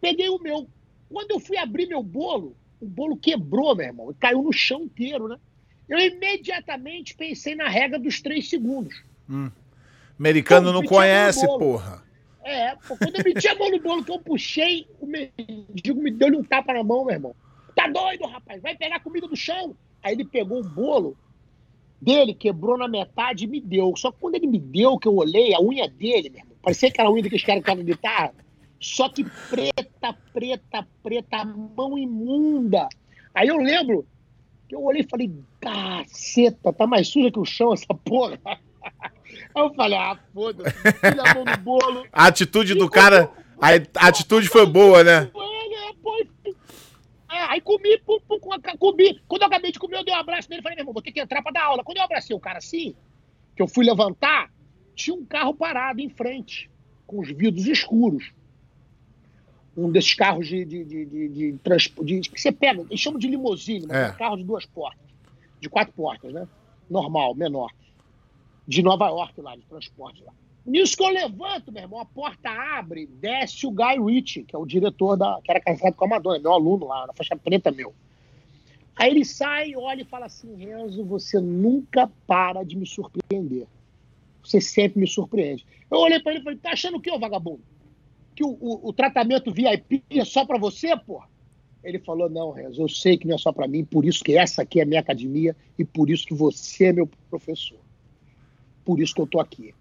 peguei o meu. Quando eu fui abrir meu bolo, o bolo quebrou, meu irmão, e caiu no chão inteiro, né? Eu imediatamente pensei na regra dos três segundos. Hum. Americano não conhece, porra. É, pô, quando eu meti a mão no bolo que eu puxei, o mendigo me deu-lhe um tapa na mão, meu irmão. Tá doido, rapaz? Vai pegar comida do chão. Aí ele pegou o bolo dele, quebrou na metade e me deu. Só que quando ele me deu, que eu olhei, a unha dele, meu irmão, parecia aquela unha que os caras tocam guitarra. Só que preta, preta, preta, mão imunda. Aí eu lembro que eu olhei e falei, caceta, tá mais suja que o chão essa porra. Aí eu falei, ah, foda-se, a mão no bolo. A atitude do cara, a atitude foi boa, né? É, aí comi, pum, pum, comi. Quando eu acabei de comer, eu dei um abraço nele e falei, meu irmão, vou ter que entrar pra dar aula. Quando eu abracei o cara assim, que eu fui levantar, tinha um carro parado em frente, com os vidros escuros. Um desses carros de, de, de, de, de transporte, que você pega, eles chamam de limousine, mas é. é um carro de duas portas, de quatro portas, né? Normal, menor. De Nova York lá, de transporte lá. Nisso que eu levanto, meu irmão, a porta abre, desce o Guy Ritchie, que é o diretor da. que era casado com a Madonna, meu aluno lá, na faixa preta meu. Aí ele sai, olha e fala assim: Renzo, você nunca para de me surpreender. Você sempre me surpreende. Eu olhei para ele e falei: tá achando o quê, ô vagabundo? Que o, o, o tratamento VIP é só para você, porra? Ele falou: não, Renzo, eu sei que não é só para mim, por isso que essa aqui é minha academia e por isso que você é meu professor. Por isso que eu tô aqui.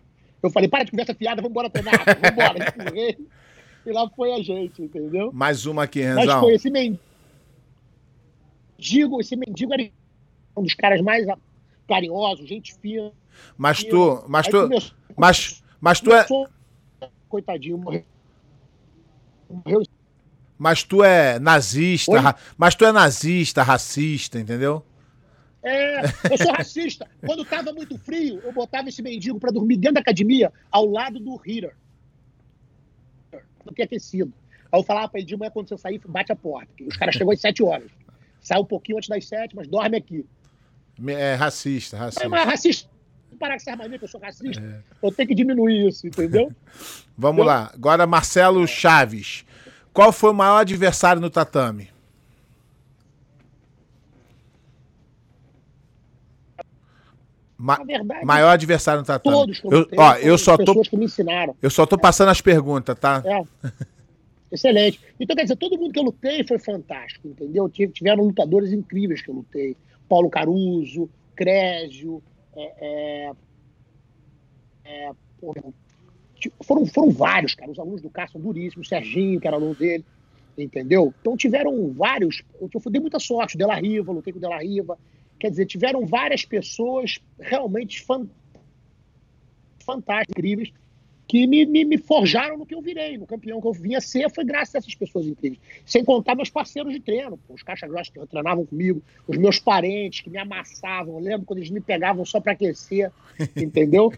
Eu falei, para de conversa fiada, vamos embora treinar, vamos embora. e lá foi a gente, entendeu? Mais uma aqui, Renzão. Mas foi esse mendigo, esse mendigo era um dos caras mais carinhosos, gente fina. Mas tu, mas tu, começou, mas, mas tu é... Coitadinho, morreu. Mas tu é nazista, ra... mas tu é nazista, racista, entendeu? É, eu sou racista. Quando tava muito frio, eu botava esse mendigo para dormir dentro da academia, ao lado do heater. Do que aquecido. Aí eu falava pra ele, de manhã, quando você sair, bate a porta. Os caras chegou às 7 horas. Sai um pouquinho antes das 7, mas dorme aqui. É racista, racista. É, mas racista. Parar com essa mania que eu sou racista. É. Eu tenho que diminuir isso, entendeu? Vamos eu... lá. Agora, Marcelo Chaves. Qual foi o maior adversário no tatame? Ma verdade, maior adversário no tatame. Todos que eu, eu ó, eu só tô que me ensinaram. Eu só tô passando as perguntas, tá? É. Excelente. Então, quer dizer, todo mundo que eu lutei foi fantástico, entendeu? Tiveram lutadores incríveis que eu lutei. Paulo Caruso, Crésio, é, é, é, foram, foram vários, cara. Os alunos do Cássio são duríssimos, o Serginho, que era aluno dele, entendeu? Então tiveram vários. Eu, dei muita sorte, Della Riva, lutei com Della Riva. Quer dizer, tiveram várias pessoas realmente fan... fantásticas, incríveis, que me, me, me, forjaram no que eu virei, no campeão que eu vinha ser, foi graças a essas pessoas incríveis. Sem contar meus parceiros de treino, pô, os caixas grossas que treinavam comigo, os meus parentes que me amassavam. Eu lembro quando eles me pegavam só para aquecer, entendeu?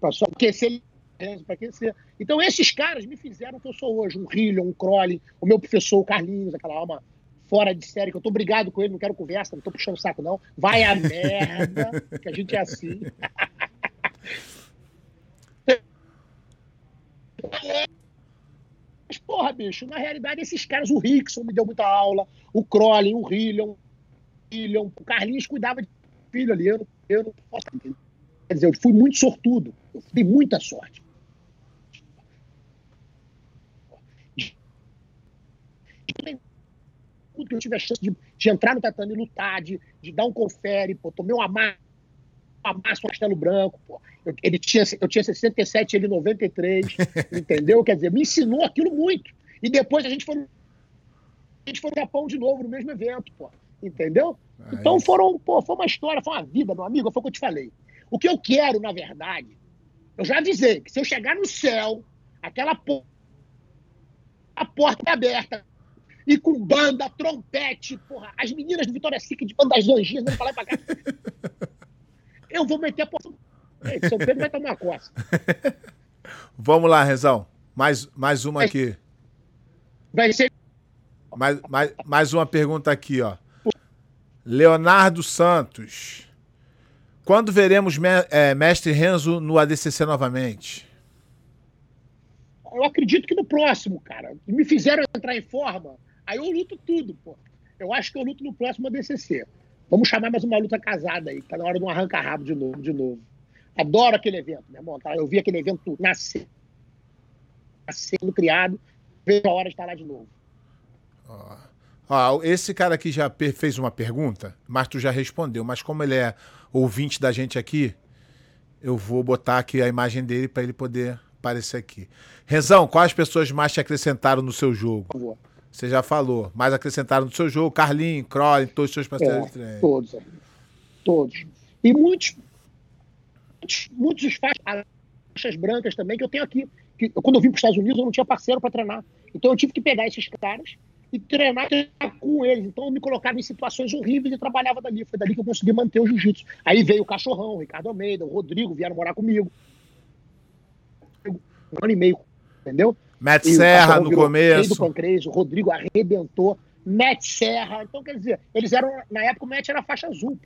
para só aquecer para aquecer. Então, esses caras me fizeram o que eu sou hoje. Um Hillion, um Crowley, o meu professor, o Carlinhos, aquela alma fora de série, que eu tô brigado com ele, não quero conversa, não tô puxando o saco, não. Vai a merda, que a gente é assim. Mas, porra, bicho, na realidade, esses caras, o Rickson me deu muita aula, o Crowley, o Hillion, o Carlinhos cuidava de filho ali, eu não, eu não posso entender. Quer dizer, eu fui muito sortudo, eu dei muita sorte. Que eu tive a chance de, de entrar no tatame e lutar, de, de dar um confere, pô, tomei uma massa, uma massa no Castelo Branco, pô. Eu, ele tinha, eu tinha 67, ele 93, entendeu? Quer dizer, me ensinou aquilo muito. E depois a gente foi, a gente foi no Japão de novo, no mesmo evento, pô. Entendeu? Ah, então foram, pô, foi uma história, foi uma vida, meu amigo, foi o que eu te falei. O que eu quero, na verdade, eu já avisei que se eu chegar no céu, aquela porta, a porta é aberta, e com banda, trompete, porra, as meninas do Vitória Sica de banda das anjinhas, não falar pra cá. Eu vou meter a porra. Ei, São Pedro vai tomar coça. Vamos lá, Rezão. Mais, mais uma aqui. Vai ser. Mais, mais, mais uma pergunta aqui, ó. Leonardo Santos. Quando veremos me, é, mestre Renzo no ADCC novamente? Eu acredito que no próximo, cara. Me fizeram entrar em forma Aí eu luto tudo, pô. Eu acho que eu luto no próximo ADCC. Vamos chamar mais uma luta casada aí, tá na hora de um arranca-rabo de novo, de novo. Adoro aquele evento, meu irmão. Tá? Eu vi aquele evento nascer, sendo criado, vejo a hora de estar lá de novo. Ó, esse cara aqui já fez uma pergunta, mas tu já respondeu. Mas como ele é ouvinte da gente aqui, eu vou botar aqui a imagem dele para ele poder aparecer aqui. Rezão, quais pessoas mais te acrescentaram no seu jogo? Você já falou, mais acrescentaram no seu jogo, Carlinho, Crowley, todos os seus parceiros é, de treino. Todos, todos. E muitos, muitos, muitos faixas brancas também que eu tenho aqui. Que, quando eu vim para os Estados Unidos, eu não tinha parceiro para treinar. Então eu tive que pegar esses caras e treinar com eles. Então eu me colocava em situações horríveis e trabalhava dali. Foi dali que eu consegui manter o jiu-jitsu. Aí veio o Cachorrão, o Ricardo Almeida, o Rodrigo vieram morar comigo. Um ano e meio, entendeu? Matt e Serra no começo. do o Rodrigo arrebentou. Matt Serra. Então, quer dizer, eles eram. Na época o Matt era faixa azul.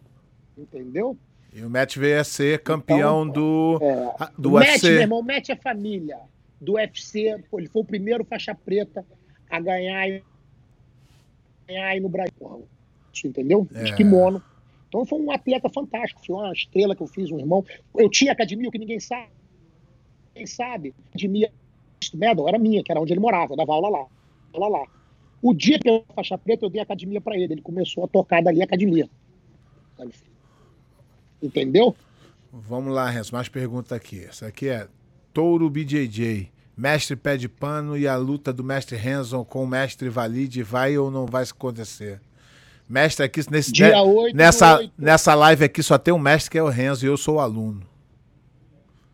Entendeu? E o Matt veio a ser campeão então, do, é, do o UFC. Matt, meu irmão, o Matt é família do UFC. Ele foi o primeiro faixa preta a ganhar aí no Brasil. Entendeu? É. De kimono. Então foi um atleta fantástico, foi uma estrela que eu fiz, um irmão. Eu tinha academia, o que ninguém sabe. Quem sabe? Academia Medal era minha, que era onde ele morava, eu dava aula lá. Aula lá. O dia que eu faixa preta, eu dei academia para ele. Ele começou a tocar dali a academia. Entendeu? Vamos lá, Renzo, mais pergunta aqui. Essa aqui é Touro BJJ. Mestre pé de pano e a luta do mestre Renzo com o mestre Valide vai ou não vai acontecer? Mestre aqui nesse Dia 8 nessa 8. nessa live aqui só tem um mestre que é o Renzo e eu sou o aluno.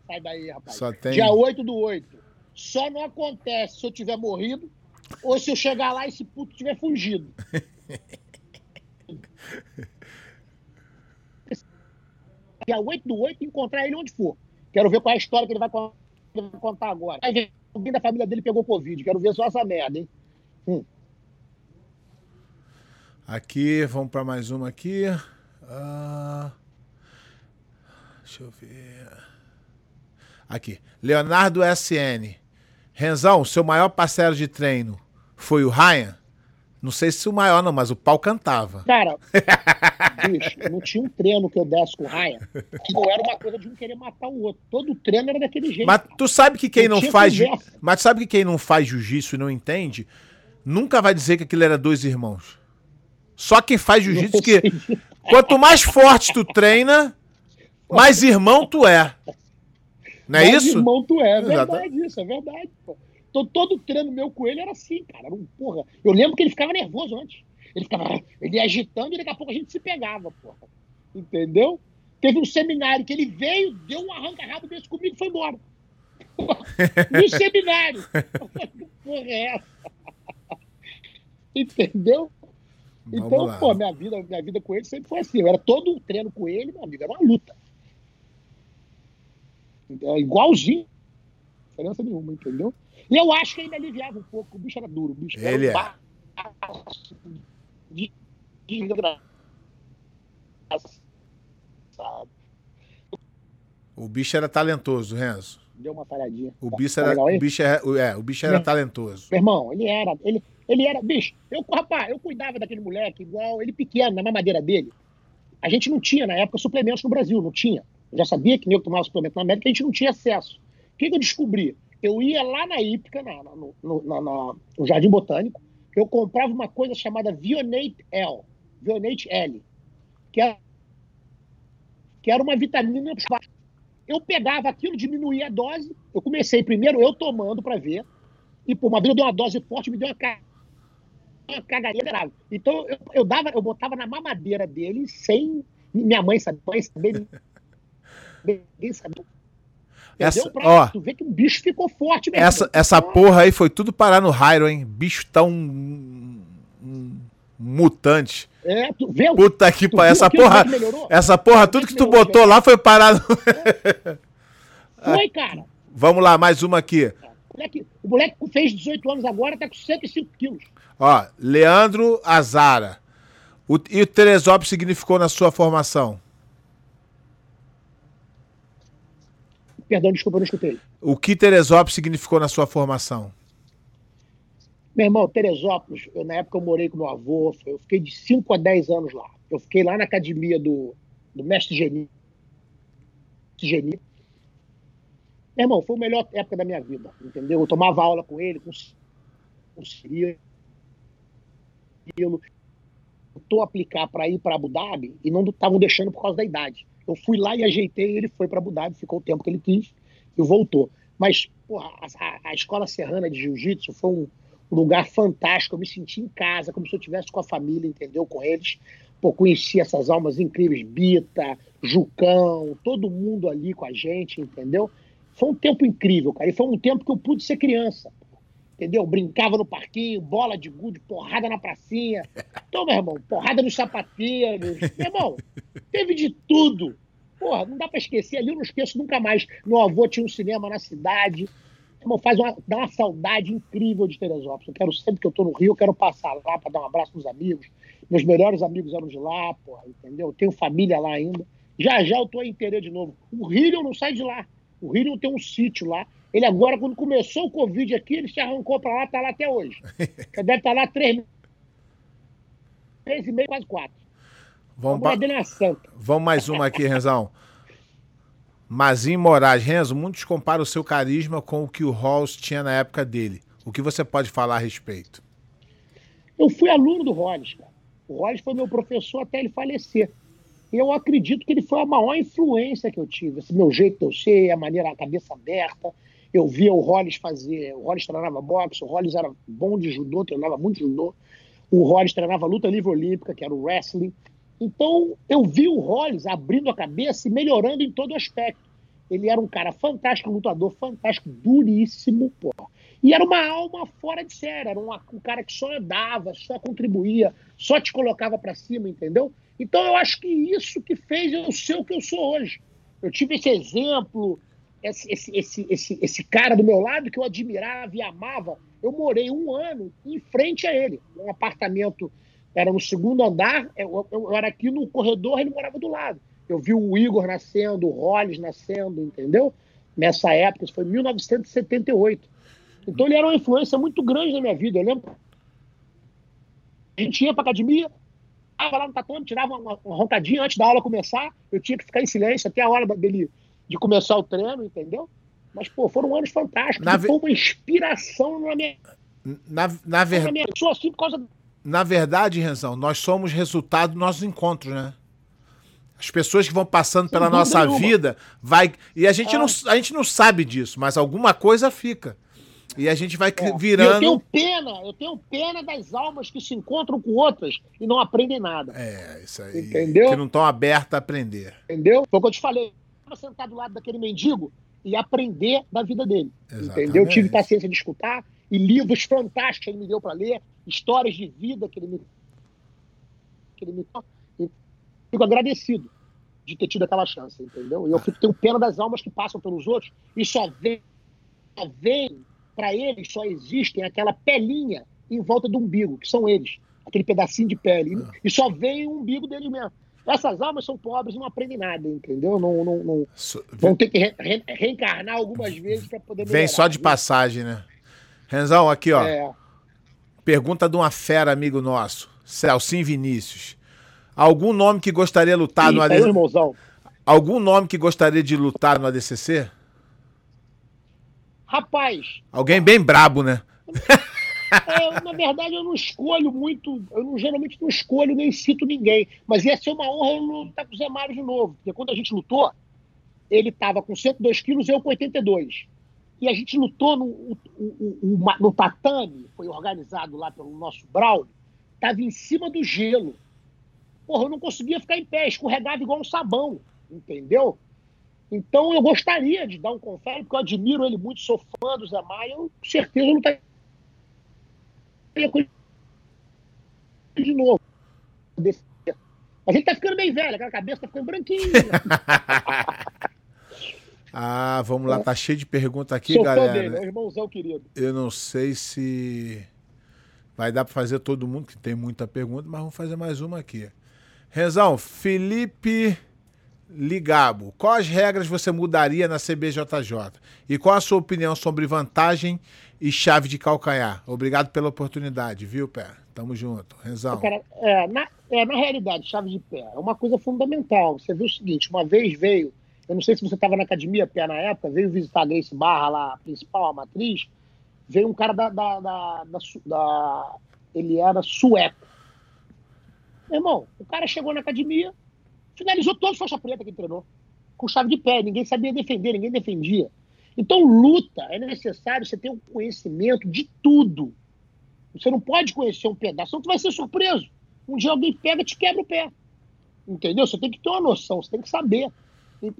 Sai daí, rapaz. Só tem... Dia 8 do 8. Só não acontece se eu tiver morrido ou se eu chegar lá e esse puto tiver fugido. Dia 8 do 8 encontrar ele onde for. Quero ver qual é a história que ele vai contar agora. alguém da família dele pegou Covid. Quero ver só essa merda, hein? Hum. Aqui, vamos para mais uma aqui. Ah, deixa eu ver. Aqui. Leonardo SN. Renzão, seu maior parceiro de treino foi o Ryan? Não sei se o maior, não, mas o pau cantava. Cara, bicho, não tinha um treino que eu desse com o Ryan que não era uma coisa de um querer matar o outro. Todo treino era daquele jeito. Mas tu sabe que quem não, não faz. Conversa. Mas tu sabe que quem não faz jiu-jitsu e não entende, nunca vai dizer que aquilo era dois irmãos. Só quem faz jiu-jitsu que. Quanto mais forte tu treina, mais irmão tu é. Não é isso? irmão tu é, é verdade isso, é verdade, pô. Então, todo treino meu com ele era assim, cara. Era um, porra. Eu lembro que ele ficava nervoso antes. Ele ficava ele ia agitando e daqui a pouco a gente se pegava, porra. Entendeu? Teve um seminário que ele veio, deu um arranca-rabo desse comigo e foi embora. No seminário. que porra é essa? Entendeu? Vamos então, lá. pô, minha vida, minha vida com ele sempre foi assim. Eu era todo um treino com ele, meu amigo, era uma luta. Então, igualzinho. Diferença nenhuma, entendeu? E eu acho que ainda aliviava um pouco. O bicho era duro. O bicho Ele era um é. De, o bicho era talentoso, Renzo. Deu uma paradinha. O bicho era, tá o bicho era, é, o bicho era Meu, talentoso. Meu irmão, ele era, ele, ele era, bicho, eu, rapaz, eu cuidava daquele moleque igual, ele pequeno, na mamadeira dele. A gente não tinha, na época, suplementos no Brasil, não tinha. Eu já sabia que nego tomava suplemento na América, a gente não tinha acesso. O que, que eu descobri? eu ia lá na Ípica, na, no, no, na, no, Jardim Botânico, eu comprava uma coisa chamada Vionate L, Vionate L, que era, que era uma vitamina. Eu pegava aquilo, diminuía a dose. Eu comecei primeiro eu tomando para ver, e por uma vez eu dei uma dose forte, me deu uma, uma cagaria grave. Então eu, eu, dava, eu botava na mamadeira dele sem minha mãe saber, mãe saber, ninguém essa, pra, ó, tu vê que o bicho ficou forte mesmo. Essa, essa porra aí foi tudo parar no Hyro, hein? Bicho tão. Um, um mutante. É, tu vê Puta que pariu. Essa porra. Essa porra, tudo que tu botou lá foi parar no. É. Foi, cara. Vamos lá, mais uma aqui. O moleque, o moleque fez 18 anos agora, tá com 105 quilos. Ó, Leandro Azara. O, e o Teresópolis significou na sua formação? Perdão, desculpa, não escutei. O que Teresópolis significou na sua formação? Meu irmão, Teresópolis, eu, na época eu morei com meu avô, eu fiquei de 5 a 10 anos lá. Eu fiquei lá na academia do, do mestre Geni. oxigenia. Meu irmão, foi a melhor época da minha vida, entendeu? Eu tomava aula com ele, com, com o Cirilo. Tentou aplicar para ir para Abu Dhabi e não estavam deixando por causa da idade. Eu fui lá e ajeitei, ele foi para Abu Dhabi, ficou o tempo que ele quis e voltou. Mas, porra, a, a escola serrana de jiu-jitsu foi um, lugar fantástico. Eu me senti em casa, como se eu estivesse com a família, entendeu? Com eles. Pô, conheci essas almas incríveis, Bita, Jucão, todo mundo ali com a gente, entendeu? Foi um tempo incrível, cara. E foi um tempo que eu pude ser criança. Entendeu? Brincava no parquinho, bola de gude, porrada na pracinha. Então, meu irmão, porrada nos sapateiros. Meu irmão, teve de tudo. Porra, não dá pra esquecer. Ali eu não esqueço nunca mais. Meu avô tinha um cinema na cidade. Irmão, faz uma, dá uma saudade incrível de Teresópolis. Eu quero, sempre que eu tô no Rio, eu quero passar lá para dar um abraço nos amigos. Meus melhores amigos eram de lá, porra, entendeu? Eu tenho família lá ainda. Já já eu tô em Terê de novo. O Rio não sai de lá. O Rio tem um sítio lá. Ele agora, quando começou o Covid aqui, ele se arrancou para lá, tá lá até hoje. Deve estar tá lá três, três e meio, quase quatro. Vamos, ba... Vamos mais uma aqui, Renzão. Mazin Moraes. Renzo, muitos comparam o seu carisma com o que o Halls tinha na época dele. O que você pode falar a respeito? Eu fui aluno do Hollis, cara. O Hollis foi meu professor até ele falecer. Eu acredito que ele foi a maior influência que eu tive. Esse meu jeito de eu ser, a maneira, a cabeça aberta. Eu via o Hollis fazer. O Hollis treinava boxe, o Hollis era bom de judô, treinava muito judô. O Hollis treinava luta livre olímpica, que era o wrestling. Então, eu vi o Hollis abrindo a cabeça e melhorando em todo aspecto. Ele era um cara fantástico, um lutador fantástico, duríssimo, pô. E era uma alma fora de série, era um, um cara que só andava, só contribuía, só te colocava para cima, entendeu? Então eu acho que isso que fez eu ser o que eu sou hoje. Eu tive esse exemplo, esse, esse, esse, esse, cara do meu lado que eu admirava e amava. Eu morei um ano em frente a ele, num apartamento era no segundo andar, eu, eu, era aqui no corredor, ele morava do lado. Eu vi o Igor nascendo, o Hollis nascendo, entendeu? Nessa época, isso foi 1978. Então ele era uma influência muito grande na minha vida. Eu lembro. A gente ia para academia, estava lá no tatame, tirava uma, uma, roncadinha antes da aula começar, eu tinha que ficar em silêncio até a hora dele de começar o treino, entendeu? Mas, pô, foram anos fantásticos. Na Foi uma inspiração na minha. Na, na verdade. Eu sou assim por causa na verdade, Renzão, nós somos resultado dos nossos encontros, né? As pessoas que vão passando pela nossa nenhuma. vida, vai. E a gente, ah. não, a gente não sabe disso, mas alguma coisa fica. E a gente vai é. virando. eu tenho pena, eu tenho pena das almas que se encontram com outras e não aprendem nada. É, isso aí. Entendeu? Que não estão abertas a aprender. Entendeu? Foi o que eu te falei. Eu sentar do lado daquele mendigo e aprender da vida dele. Exatamente. Entendeu? Eu tive paciência de escutar e livros fantásticos que ele me deu para ler histórias de vida que ele me. Que ele me fico agradecido de ter tido aquela chance, entendeu? E eu fico, tenho pena das almas que passam pelos outros e só vem, só vem para eles, só existem aquela pelinha em volta do umbigo, que são eles, aquele pedacinho de pele. E, e só vem o umbigo deles mesmo. Essas almas são pobres e não aprendem nada, entendeu? Não, não, não vão ter que re, re, reencarnar algumas vezes para poder melhorar, Vem só de passagem, né? Renzão, aqui, ó. É. Pergunta de uma fera amigo nosso, Celcinho Vinícius. Algum nome que gostaria de lutar Ih, no ADCC? Algum nome que gostaria de lutar no ADCC? Rapaz. Alguém bem brabo, né? É, na verdade, eu não escolho muito, eu não, geralmente não escolho nem cito ninguém. Mas ia ser uma honra eu lutar com o Zé Mário de novo. Porque quando a gente lutou, ele estava com 102 quilos e eu com 82 e a gente lutou no, o, o, o, no tatame, foi organizado lá pelo nosso Braulio, estava em cima do gelo. Porra, eu não conseguia ficar em pé, escorregava igual um sabão, entendeu? Então eu gostaria de dar um confere, porque eu admiro ele muito, sou fã do Zé Maia, eu com certeza com ele de novo. A gente tá ficando bem velho, aquela cabeça tá ficando branquinha. Ah, vamos lá, tá cheio de perguntas aqui, Sou galera. Dele, é irmãozão querido. Eu não sei se vai dar para fazer todo mundo, que tem muita pergunta, mas vamos fazer mais uma aqui. Renzão, Felipe Ligabo, quais regras você mudaria na CBJJ? E qual a sua opinião sobre vantagem e chave de calcanhar? Obrigado pela oportunidade, viu, Pé? Tamo junto. Renzão. Cara, é, na, é, na realidade, chave de pé é uma coisa fundamental. Você viu o seguinte, uma vez veio Eu não sei se você estava na academia, pé na época, veio visitar a Grace Barra lá, a principal, a matriz. Veio um cara da, da, da, da, da ele era sueco. Meu irmão, o cara chegou na academia, finalizou todos faixa preta que treinou, com chave de pé, ninguém sabia defender, ninguém defendia. Então, luta, é necessário você ter um conhecimento de tudo. Você não pode conhecer um pedaço, senão tu vai ser surpreso. Um dia alguém pega e te quebra o pé. Entendeu? Você tem que ter uma noção, você tem que saber.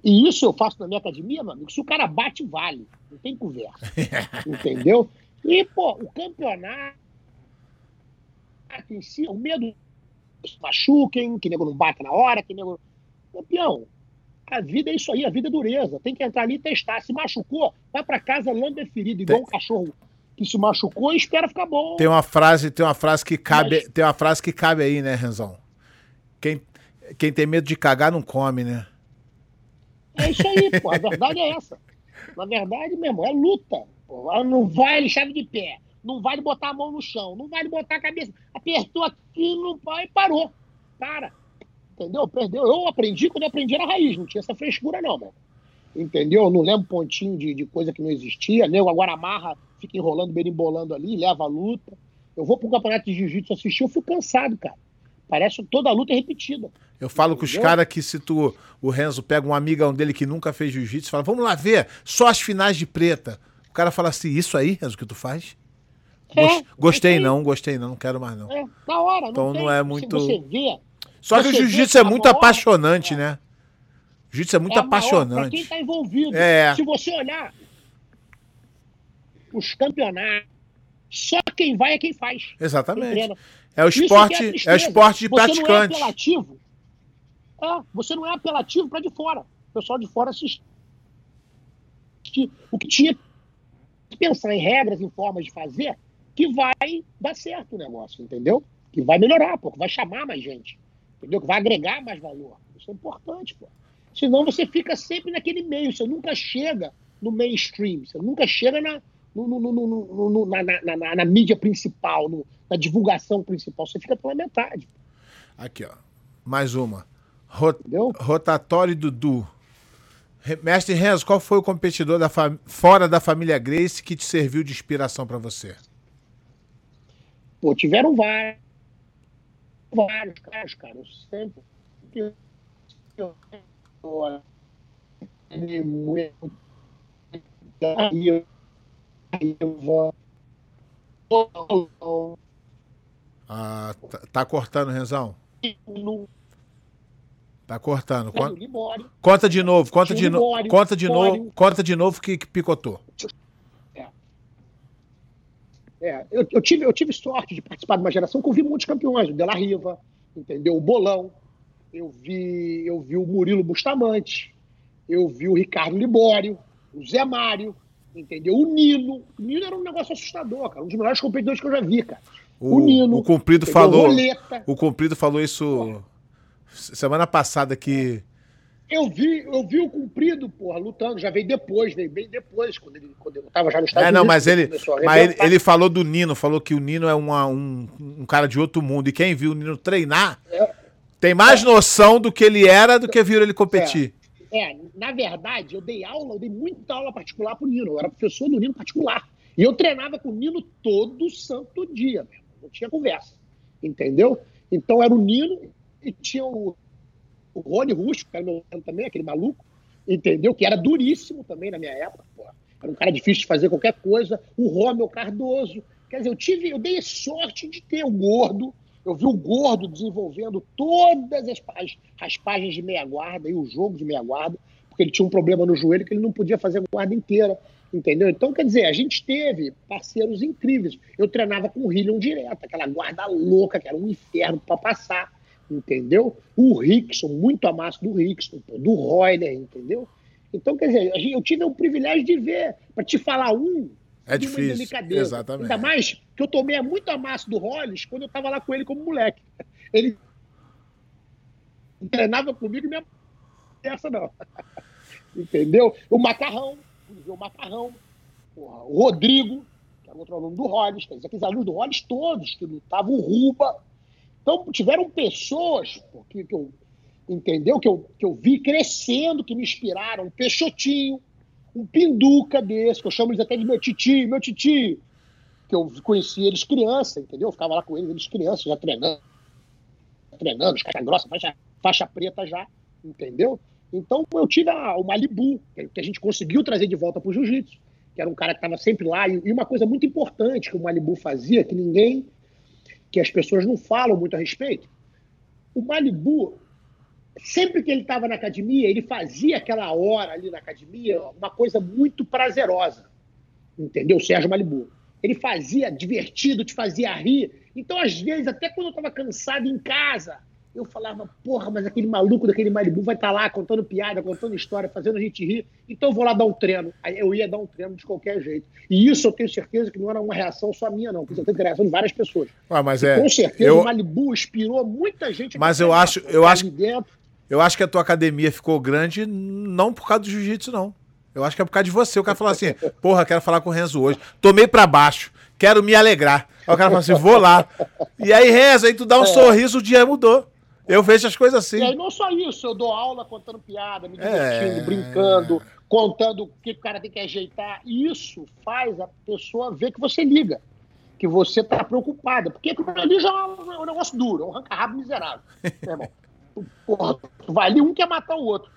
E, isso eu faço na minha academia, meu amigo. Se o cara bate, vale. Não tem conversa. entendeu? E, pô, o campeonato em si, o medo se machuquem, que nego não bate na hora, que nego. Campeão, a vida é isso aí, a vida é dureza. Tem que entrar ali e testar. Se machucou, vai para casa lambe ferido, igual tem... um cachorro que se machucou e espera ficar bom. Tem uma frase, tem uma frase que cabe, Mas... tem uma frase que cabe aí, né, Renzão? Quem, quem tem medo de cagar não come, né? É isso aí, pô. A verdade é essa. Na verdade, meu irmão, é luta. Pô. Não vai chave de pé. Não vai botar a mão no chão. Não vai botar a cabeça. Apertou aqui, não vai, parou. Para. Entendeu? Perdeu. Eu aprendi quando eu aprendi na raiz. Não tinha essa frescura, não, meu. Entendeu? Não lembro pontinho de, de coisa que não existia. Nego agora amarra, fica enrolando, berimbolando ali, leva a luta. Eu vou pro campeonato de jiu-jitsu assistir, eu fico cansado, cara. Parece toda a luta é repetida. Eu falo com os caras que se tu, o Renzo pega um amigão dele que nunca fez jiu-jitsu, fala, vamos lá ver, só as finais de preta. O cara fala assim, isso aí, Renzo, que tu faz? É, gostei não, gostei não, não quero mais não. É, na hora. Não então tem, não é muito... Você vê... Só que o jiu-jitsu é muito apaixonante, é. né? O jiu-jitsu é muito é apaixonante. Pra quem tá envolvido. É. Se você olhar os campeonatos, só quem vai é quem faz. Exatamente. É o esporte, é, é, o esporte de você praticante. Não é apelativo. É, você não é apelativo para de fora. O pessoal de fora assiste. O que tinha que pensar em regras, em formas de fazer, que vai dar certo o negócio, entendeu? Que vai melhorar, que vai chamar mais gente, entendeu? Que vai agregar mais valor. Isso é importante, pô. Senão você fica sempre naquele meio, você nunca chega no mainstream, você nunca chega na, no, no, no, na, na, na, na, mídia principal, na divulgação principal. Você fica pela metade. Aqui, ó. Mais uma. Rot rotatório Dudu. Mestre Renzo, qual foi o competidor da fora da família Grace que te serviu de inspiração para você? Pô, tiveram vários. Vários caras, cara. Eu sempre. Eu, eu, ah, tá, tá cortando, Renzão? Tá cortando. Conta, conta de novo, conta de novo, conta de novo, conta de novo que, que picotou. É. Eu, eu, tive, eu tive sorte de participar de uma geração que eu vi muitos campeões, o Della Riva, entendeu? O Bolão, eu vi, eu vi o Murilo Bustamante, eu vi o Ricardo Libório, o Zé Mário, entendeu? O Nino. O Nino era um negócio assustador, cara. Um dos melhores competidores que eu já vi, cara. O, o Nino. O Cumprido falou. Roleta. O Cumprido falou isso porra. semana passada que. Eu vi, eu vi o Cumprido, porra, lutando. Já veio depois, veio bem depois, quando, ele, quando eu tava já no Estados É, não, mas ele. Mas ele, ele, falou do Nino, falou que o Nino é uma, um, um cara de outro mundo. E quem viu o Nino treinar é, tem mais é. noção do que ele era do que viu ele competir. É. É, na verdade, eu dei aula, eu dei muita aula particular pro Nino. Eu era professor do Nino particular. E eu treinava com o Nino todo santo dia, mesmo. Não tinha conversa. Entendeu? Então era o Nino e tinha o, o Rony Russo, que era meu também, aquele maluco, entendeu? Que era duríssimo também na minha época, pô. Era um cara difícil de fazer qualquer coisa. O Romeu Cardoso. Quer dizer, eu tive, eu dei sorte de ter o gordo, eu vi o Gordo desenvolvendo todas as, as raspagens de meia guarda e o jogo de meia guarda, porque ele tinha um problema no joelho que ele não podia fazer a guarda inteira, entendeu? Então, quer dizer, a gente teve parceiros incríveis. Eu treinava com o Hillion direto, aquela guarda louca, que era um inferno para passar, entendeu? O Rickson, muito amasso do Rickson, do Royler, entendeu? Então, quer dizer, eu tive o privilégio de ver, para te falar um, é difícil. Exatamente. Ainda mais que eu tomei muito amasso do Hollis quando eu estava lá com ele como moleque. Ele treinava comigo e minha essa não. Entendeu? O Macarrão, o Macarrão, o Rodrigo, que era outro aluno do dizer, aqueles alunos do Hollis todos que lutavam, o Ruba. Então, tiveram pessoas que, que, eu, entendeu? Que eu, que eu vi crescendo, que me inspiraram. Um Peixotinho, um Pinduca desse, que eu chamo eles até de meu titio, meu titio. Que eu conheci eles criança, entendeu? Eu ficava lá com eles, eles crianças, já treinando. Treinando, os caras grossa, faixa, faixa preta já, entendeu? Então eu tive o Malibu, que a gente conseguiu trazer de volta para o jiu-jitsu, que era um cara que estava sempre lá. E, e uma coisa muito importante que o Malibu fazia, que ninguém, que as pessoas não falam muito a respeito, o Malibu, sempre que ele estava na academia, ele fazia aquela hora ali na academia uma coisa muito prazerosa. Entendeu? O Sérgio Malibu. Ele fazia divertido, te fazia rir. Então, às vezes, até quando eu estava cansado em casa, eu falava, porra, mas aquele maluco daquele Malibu vai estar tá lá contando piada, contando história, fazendo a gente rir, então eu vou lá dar um treino. Aí eu ia dar um treino de qualquer jeito. E isso eu tenho certeza que não era uma reação só minha, não, porque eu tenho reação de várias pessoas. Ah, mas é, com certeza eu... o Malibu inspirou muita gente. Mas eu acho, eu acho, dentro. eu acho que a tua academia ficou grande não por causa do jiu-jitsu, não. Eu acho que é por causa de você. O cara falou assim, porra, quero falar com o Renzo hoje. Tomei pra baixo, quero me alegrar. Aí o cara falou assim, vou lá. E aí, Renzo, aí tu dá um é. sorriso, o dia mudou. Eu vejo as coisas assim. E aí não só isso, eu dou aula contando piada, me divertindo, é... brincando, contando o que o cara tem que ajeitar. Isso faz a pessoa ver que você liga, que você tá preocupada. Porque ali já é um negócio duro, é um arranca-rabo miserável. Meu irmão. Porra, vai ali, um quer matar o outro.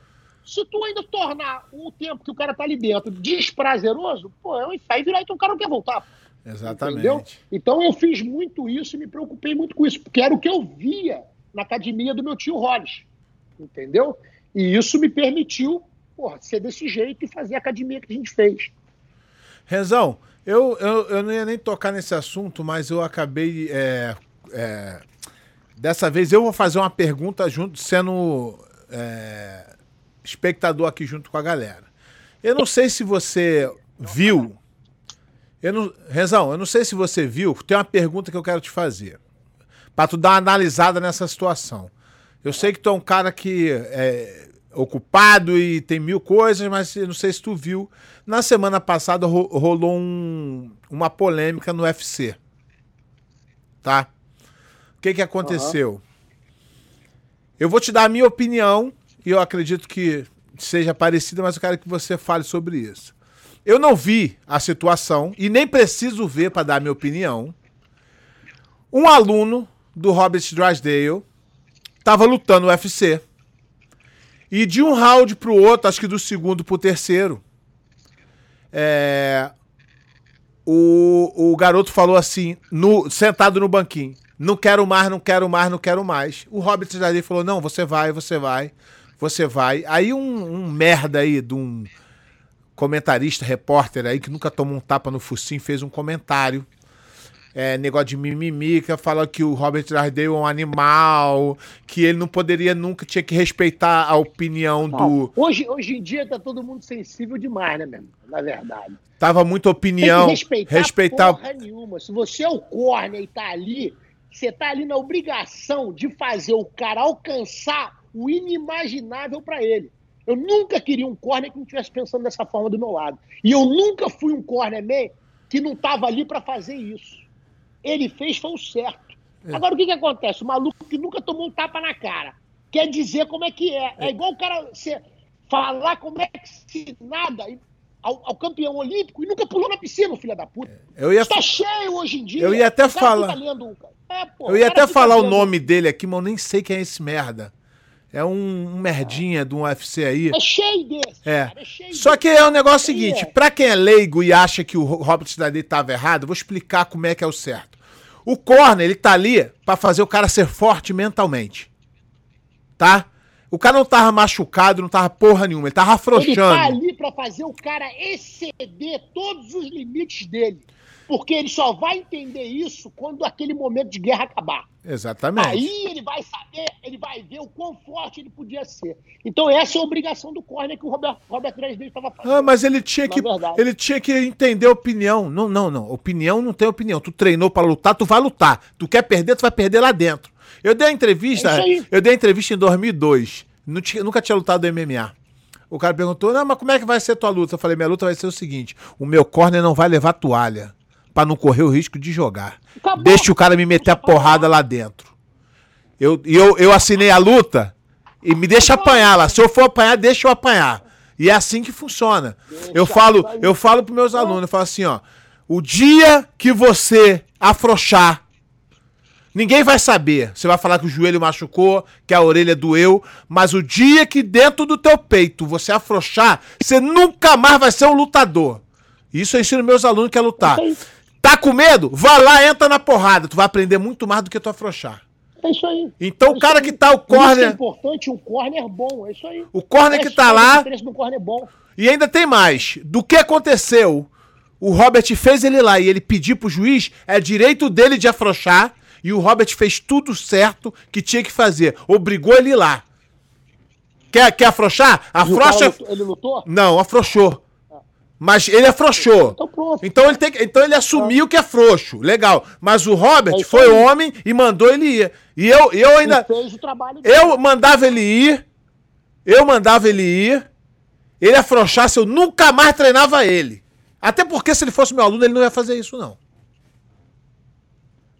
Se tu ainda tornar o tempo que o cara tá ali dentro desprazeroso, pô, é um aí virar então o cara não quer voltar. Exatamente. Entendeu? Então eu fiz muito isso e me preocupei muito com isso, porque era o que eu via na academia do meu tio Hollis. Entendeu? E isso me permitiu porra, ser desse jeito e fazer a academia que a gente fez. Rezão, eu, eu, eu não ia nem tocar nesse assunto, mas eu acabei. É, é, dessa vez eu vou fazer uma pergunta junto, sendo é, espectador aqui junto com a galera. Eu não sei se você viu. Eu não, Rezão, eu não sei se você viu. Tem uma pergunta que eu quero te fazer para tu dar uma analisada nessa situação. Eu sei que tu é um cara que é ocupado e tem mil coisas, mas não sei se tu viu. Na semana passada ro rolou um, uma polêmica no UFC. Tá? O que que aconteceu? Uhum. Eu vou te dar a minha opinião e eu acredito que seja parecida, mas eu quero que você fale sobre isso. Eu não vi a situação e nem preciso ver para dar a minha opinião. Um aluno do Robert Drysdale tava lutando no UFC. E de um round pro outro, acho que do segundo pro terceiro, é, o, o garoto falou assim, no, sentado no banquinho: Não quero mais, não quero mais, não quero mais. O Robert Drysdale falou: Não, você vai, você vai, você vai. Aí um, um merda aí de um comentarista, repórter aí, que nunca tomou um tapa no focinho, fez um comentário é, negócio de mimimi, que fala que o Robert Drysdale é um animal, que ele não poderia nunca, tinha que respeitar a opinião do... Hoje, hoje em dia tá todo mundo sensível demais, né, mesmo? Na verdade. Tava muita opinião. Respeitar, respeitar... porra nenhuma. Se você é o corner e tá ali, você tá ali na obrigação de fazer o cara alcançar o inimaginável para ele. Eu nunca queria um corner que não estivesse pensando dessa forma do meu lado. E eu nunca fui um corner man que não tava ali para fazer isso ele fez foi o certo. É. Agora, o que, que acontece? O maluco que nunca tomou um tapa na cara quer dizer como é que é. É, é igual o cara você falar como é que se nada ao, ao, campeão olímpico e nunca pulou na piscina, filho da puta. É. Eu ia... Tá cheio hoje em dia. Eu ia até falar. Lendo... É, eu ia até falar lendo... o nome dele aqui, mas eu nem sei quem é esse merda. É um, um merdinha de um UFC aí. É cheio desse. É. Cara, é cheio Só que é o um negócio seguinte: é. pra quem é leigo e acha que o Robert Cidadei tava errado, vou explicar como é que é o certo. O corner, ele tá ali para fazer o cara ser forte mentalmente. Tá? O cara não tava machucado, não tava porra nenhuma, ele tava afrouxando. Ele tá ali pra fazer o cara exceder todos os limites dele. Porque ele só vai entender isso quando aquele momento de guerra acabar. Exatamente. Aí ele vai saber, ele vai ver o quão forte ele podia ser. Então essa é a obrigação do corner que o Robert, Robert Dresden estava fazendo. Ah, mas ele tinha que ele tinha que entender a opinião. Não, não, não. Opinião não tem opinião. Tu treinou para lutar, tu vai lutar. Tu quer perder, tu vai perder lá dentro. Eu dei a entrevista, é eu dei a entrevista em 2002. Nunca tinha lutado MMA. O cara perguntou: "Não, mas como é que vai ser tua luta?" Eu falei: "Minha luta vai ser o seguinte: o meu corner não vai levar toalha para não correr o risco de jogar. Deixa o cara me meter a porrada lá dentro. Eu, eu, eu assinei a luta E me deixa apanhar lá. Se eu for apanhar, deixa eu apanhar. E é assim que funciona. Eu falo, eu falo pros meus alunos, eu falo assim, ó. O dia que você afrouxar, ninguém vai saber. Você vai falar que o joelho machucou, que a orelha doeu, mas o dia que dentro do teu peito você afrouxar, você nunca mais vai ser um lutador. Isso eu ensino meus alunos que é lutar. Tá com medo? Vai lá, entra na porrada. Tu vai aprender muito mais do que tu afrouxar. É isso aí. Então é o cara que tá o corner. é importante um corner bom, é isso aí. O corner que tá lá. Do corner bom. E ainda tem mais. Do que aconteceu, o Robert fez ele lá e ele pediu pro juiz, é direito dele de afrouxar. E o Robert fez tudo certo que tinha que fazer. Obrigou ele lá. Quer, quer afrouxar? Afrouxa. Ele lutou? Não, afrouxou. Mas ele afrouxou. Então, então ele, tem, então ele assumiu que é frouxo. Legal. Mas o Robert é foi homem e mandou ele ir. E eu, eu ainda. Eu mandava ele ir. Eu mandava ele ir. Ele afrouxasse, eu nunca mais treinava ele. Até porque se ele fosse meu aluno, ele não ia fazer isso, não.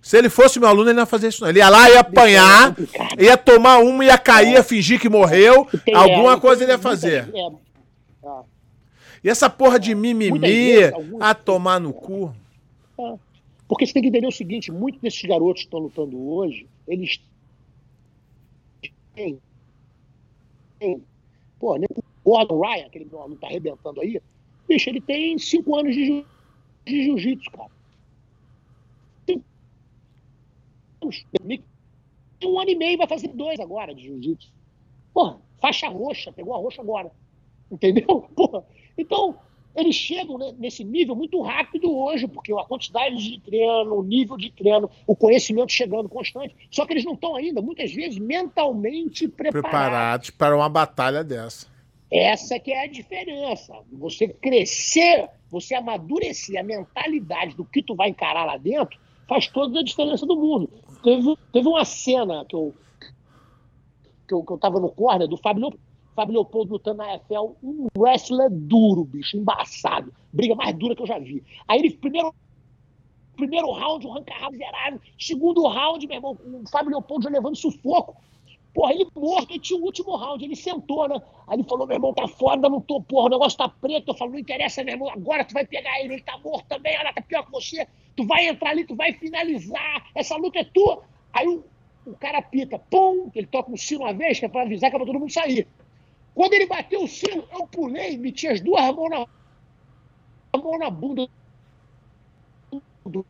Se ele fosse meu aluno, ele não ia fazer isso, não. Ele ia lá, ia apanhar, ia tomar uma, ia cair, ia fingir que morreu. Alguma coisa ele ia fazer. E essa porra de mimimi vezes, a tomar no cu. É. Porque você tem que entender o seguinte: muitos desses garotos que estão lutando hoje, eles têm. pô, nem o Gordon Ryan, aquele meu aluno tá arrebentando aí, bicho, ele tem cinco anos de, jiu, de jiu-jitsu, cara. Tem um ano e meio, vai fazer dois agora de jiu-jitsu. Porra, faixa roxa, pegou a roxa agora. Entendeu? Porra, então, eles chegam nesse nível muito rápido hoje, porque a quantidade de treino, o nível de treino, o conhecimento chegando constante. Só que eles não estão ainda, muitas vezes, mentalmente preparados. Preparados para uma batalha dessa. Essa que é a diferença. Você crescer, você amadurecer a mentalidade do que tu vai encarar lá dentro, faz toda a diferença do mundo. Teve, teve uma cena que eu, que eu, que eu tava no corner do Fábio Fábio Leopoldo lutando na EFL, um wrestler duro, bicho, embaçado. Briga mais dura que eu já vi. Aí ele, primeiro, primeiro round, um ranca-rabo zerado. Segundo round, meu irmão, o Fábio Leopoldo já levando sufoco. Porra, ele morto, e tinha o último round, ele sentou, né? Aí ele falou, meu irmão, tá foda, não tô, porra, o negócio tá preto. Eu falo, não interessa, meu irmão, agora tu vai pegar ele, ele tá morto também, olha, tá pior que você. Tu vai entrar ali, tu vai finalizar, essa luta é tua. Aí o, o cara pita, pum, ele toca um sino uma vez, que é pra avisar que é pra todo mundo sair. Quando ele bateu o sino, eu pulei, meti as duas mãos na, a mão na bunda do, do,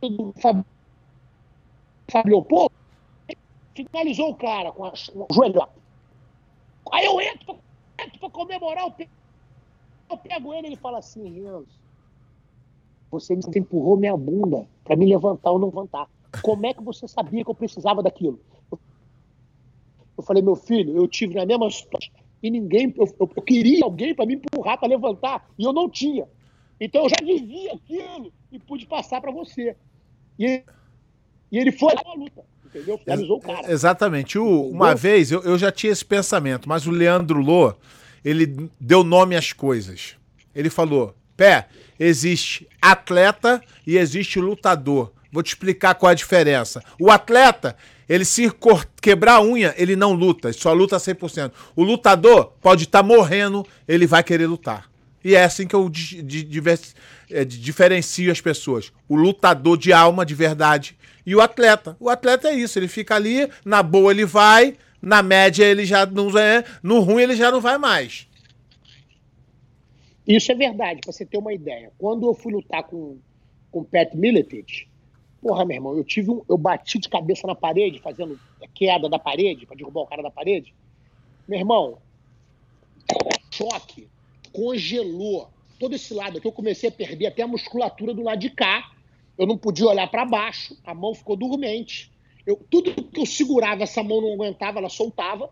do Fábio, Leopoldo, finalizou o cara com, a, com o joelho. Aí eu entro, entro para comemorar, eu pego, eu pego ele e ele fala assim, Renzo, você empurrou minha bunda para me levantar ou não levantar. Como é que você sabia que eu precisava daquilo? Eu falei, meu filho, eu tive na mesma situação e ninguém, eu, eu, queria alguém para me empurrar, para levantar, e eu não tinha. Então eu já vivia aquilo e pude passar para você. E, e, ele foi lá na luta, entendeu? Finalizou o cara. Exatamente. O, uma vez eu, eu já tinha esse pensamento, mas o Leandro Lô, ele deu nome às coisas. Ele falou: pé, existe atleta e existe lutador. Vou te explicar qual é a diferença. O atleta, ele se quebrar a unha, ele não luta, ele só luta 100%. O lutador pode estar tá morrendo, ele vai querer lutar. E é assim que eu é, diferencio as pessoas. O lutador de alma, de verdade, e o atleta. O atleta é isso, ele fica ali, na boa ele vai, na média ele já não é, no ruim ele já não vai mais. Isso é verdade, para você ter uma ideia. Quando eu fui lutar com com Pat Miletich, Porra, meu irmão, eu tive um, eu bati de cabeça na parede, fazendo queda da parede, para derrubar o cara da parede. Meu irmão, choque, congelou todo esse lado aqui. Eu comecei a perder até a musculatura do lado de cá. Eu não podia olhar para baixo, a mão ficou dormente. Eu, tudo que eu segurava, essa mão não aguentava, ela soltava.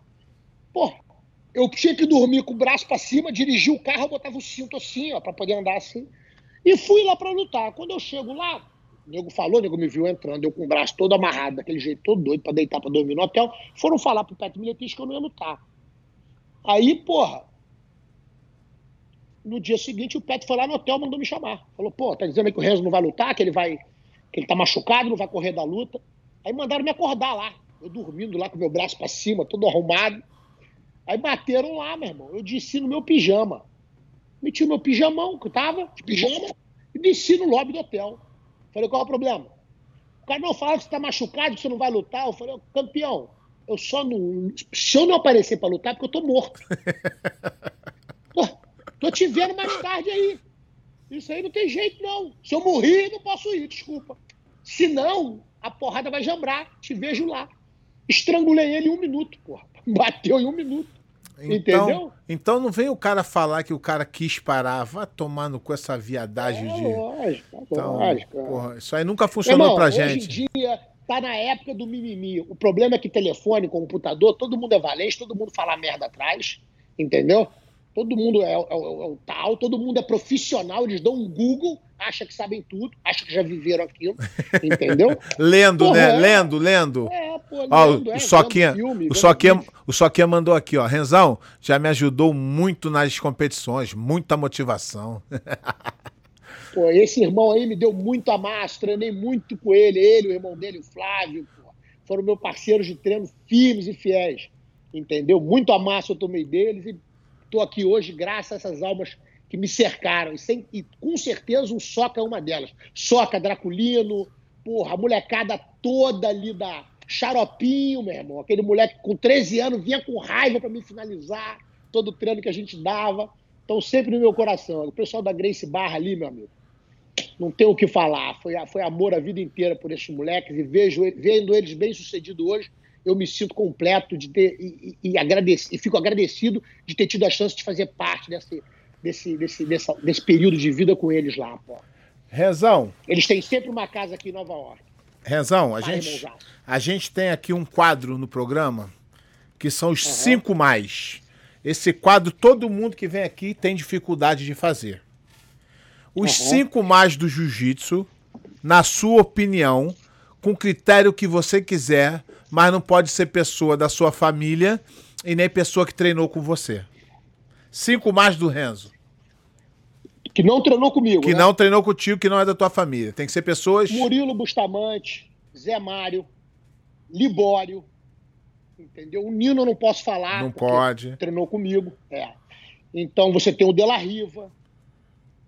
Porra, eu tinha que dormir com o braço para cima, dirigir o carro, eu botava o cinto assim, ó, para poder andar assim. E fui lá para lutar. Quando eu chego lá, o nego falou, o nego me viu entrando, eu com o braço todo amarrado, daquele jeito todo doido, pra deitar pra dormir no hotel. Foram falar pro Pet Miletis que eu não ia lutar. Aí, porra, no dia seguinte o Pet foi lá no hotel mandou me chamar. Falou, pô, tá dizendo aí que o Renzo não vai lutar, que ele vai. que ele tá machucado, não vai correr da luta. Aí mandaram me acordar lá, Eu dormindo lá com meu braço para cima, todo arrumado. Aí bateram lá, meu irmão. Eu desci no meu pijama. Meti o meu pijamão, que tava, de pijama, e desci no lobby do hotel. Falei, qual é o problema? O cara não fala que você tá machucado, que você não vai lutar. Eu falei, campeão, eu só não. Se eu não aparecer para lutar, é porque eu tô morto. Pô, tô te vendo mais tarde aí. Isso aí não tem jeito, não. Se eu morrer, não posso ir, desculpa. Se não, a porrada vai jambrar. Te vejo lá. Estrangulei ele em um minuto, porra. Bateu em um minuto. Então, Entendeu? Então não vem o cara falar que o cara quis parar. Vá tomando com essa viadagem é, de. Lógico, então, lógico. Porra, isso aí nunca funcionou Irmão, pra gente. Hoje em dia tá na época do mimimi. O problema é que telefone, computador, todo mundo é valente, todo mundo fala merda atrás. Entendeu? Todo mundo é, é, é, é, o tal, todo mundo é profissional, eles dão um Google, acha que sabem tudo, acha que já viveram aquilo, entendeu? lendo, Porra, né? É. Lendo, lendo. É, pô, lendo, ó, o, é, Soquinha, filme, o, Soquinha, o Soquinha mandou aqui, ó. Renzão, já me ajudou muito nas competições, muita motivação. pô, esse irmão aí me deu muito a massa, treinei muito com ele, ele, o irmão dele, o Flávio, pô, foram meus parceiros de treino firmes e fiéis, entendeu? Muito a massa eu tomei deles e estou aqui hoje graças a essas almas que me cercaram. E, sem, e com certeza o Soca é uma delas. Soca, Draculino, porra, a molecada toda ali da Xaropinho, meu irmão. Aquele moleque com 13 anos vinha com raiva para me finalizar todo o treino que a gente dava. Então, sempre no meu coração. O pessoal da Grace Barra ali, meu amigo, não tem o que falar. Foi, foi amor a vida inteira por esses moleques e vejo, vendo eles bem sucedidos hoje eu me sinto completo de ter e, e, e fico agradecido de ter tido a chance de fazer parte desse, desse, desse, dessa, desse período de vida com eles lá, pô. Rezão. Eles têm sempre uma casa aqui em Nova York. Rezão, a gente, a gente tem aqui um quadro no programa que são os uhum. cinco mais. Esse quadro, todo mundo que vem aqui tem dificuldade de fazer. Os uhum. cinco mais do jiu-jitsu, na sua opinião, com critério que você quiser, mas não pode ser pessoa da sua família e nem pessoa que treinou com você. Cinco mais do Renzo. Que não treinou comigo. Que né? não treinou contigo, que não é da tua família. Tem que ser pessoas. Murilo Bustamante, Zé Mário, Libório. Entendeu? O Nino eu não posso falar. Não pode. Treinou comigo. É. Então você tem o Dela Riva,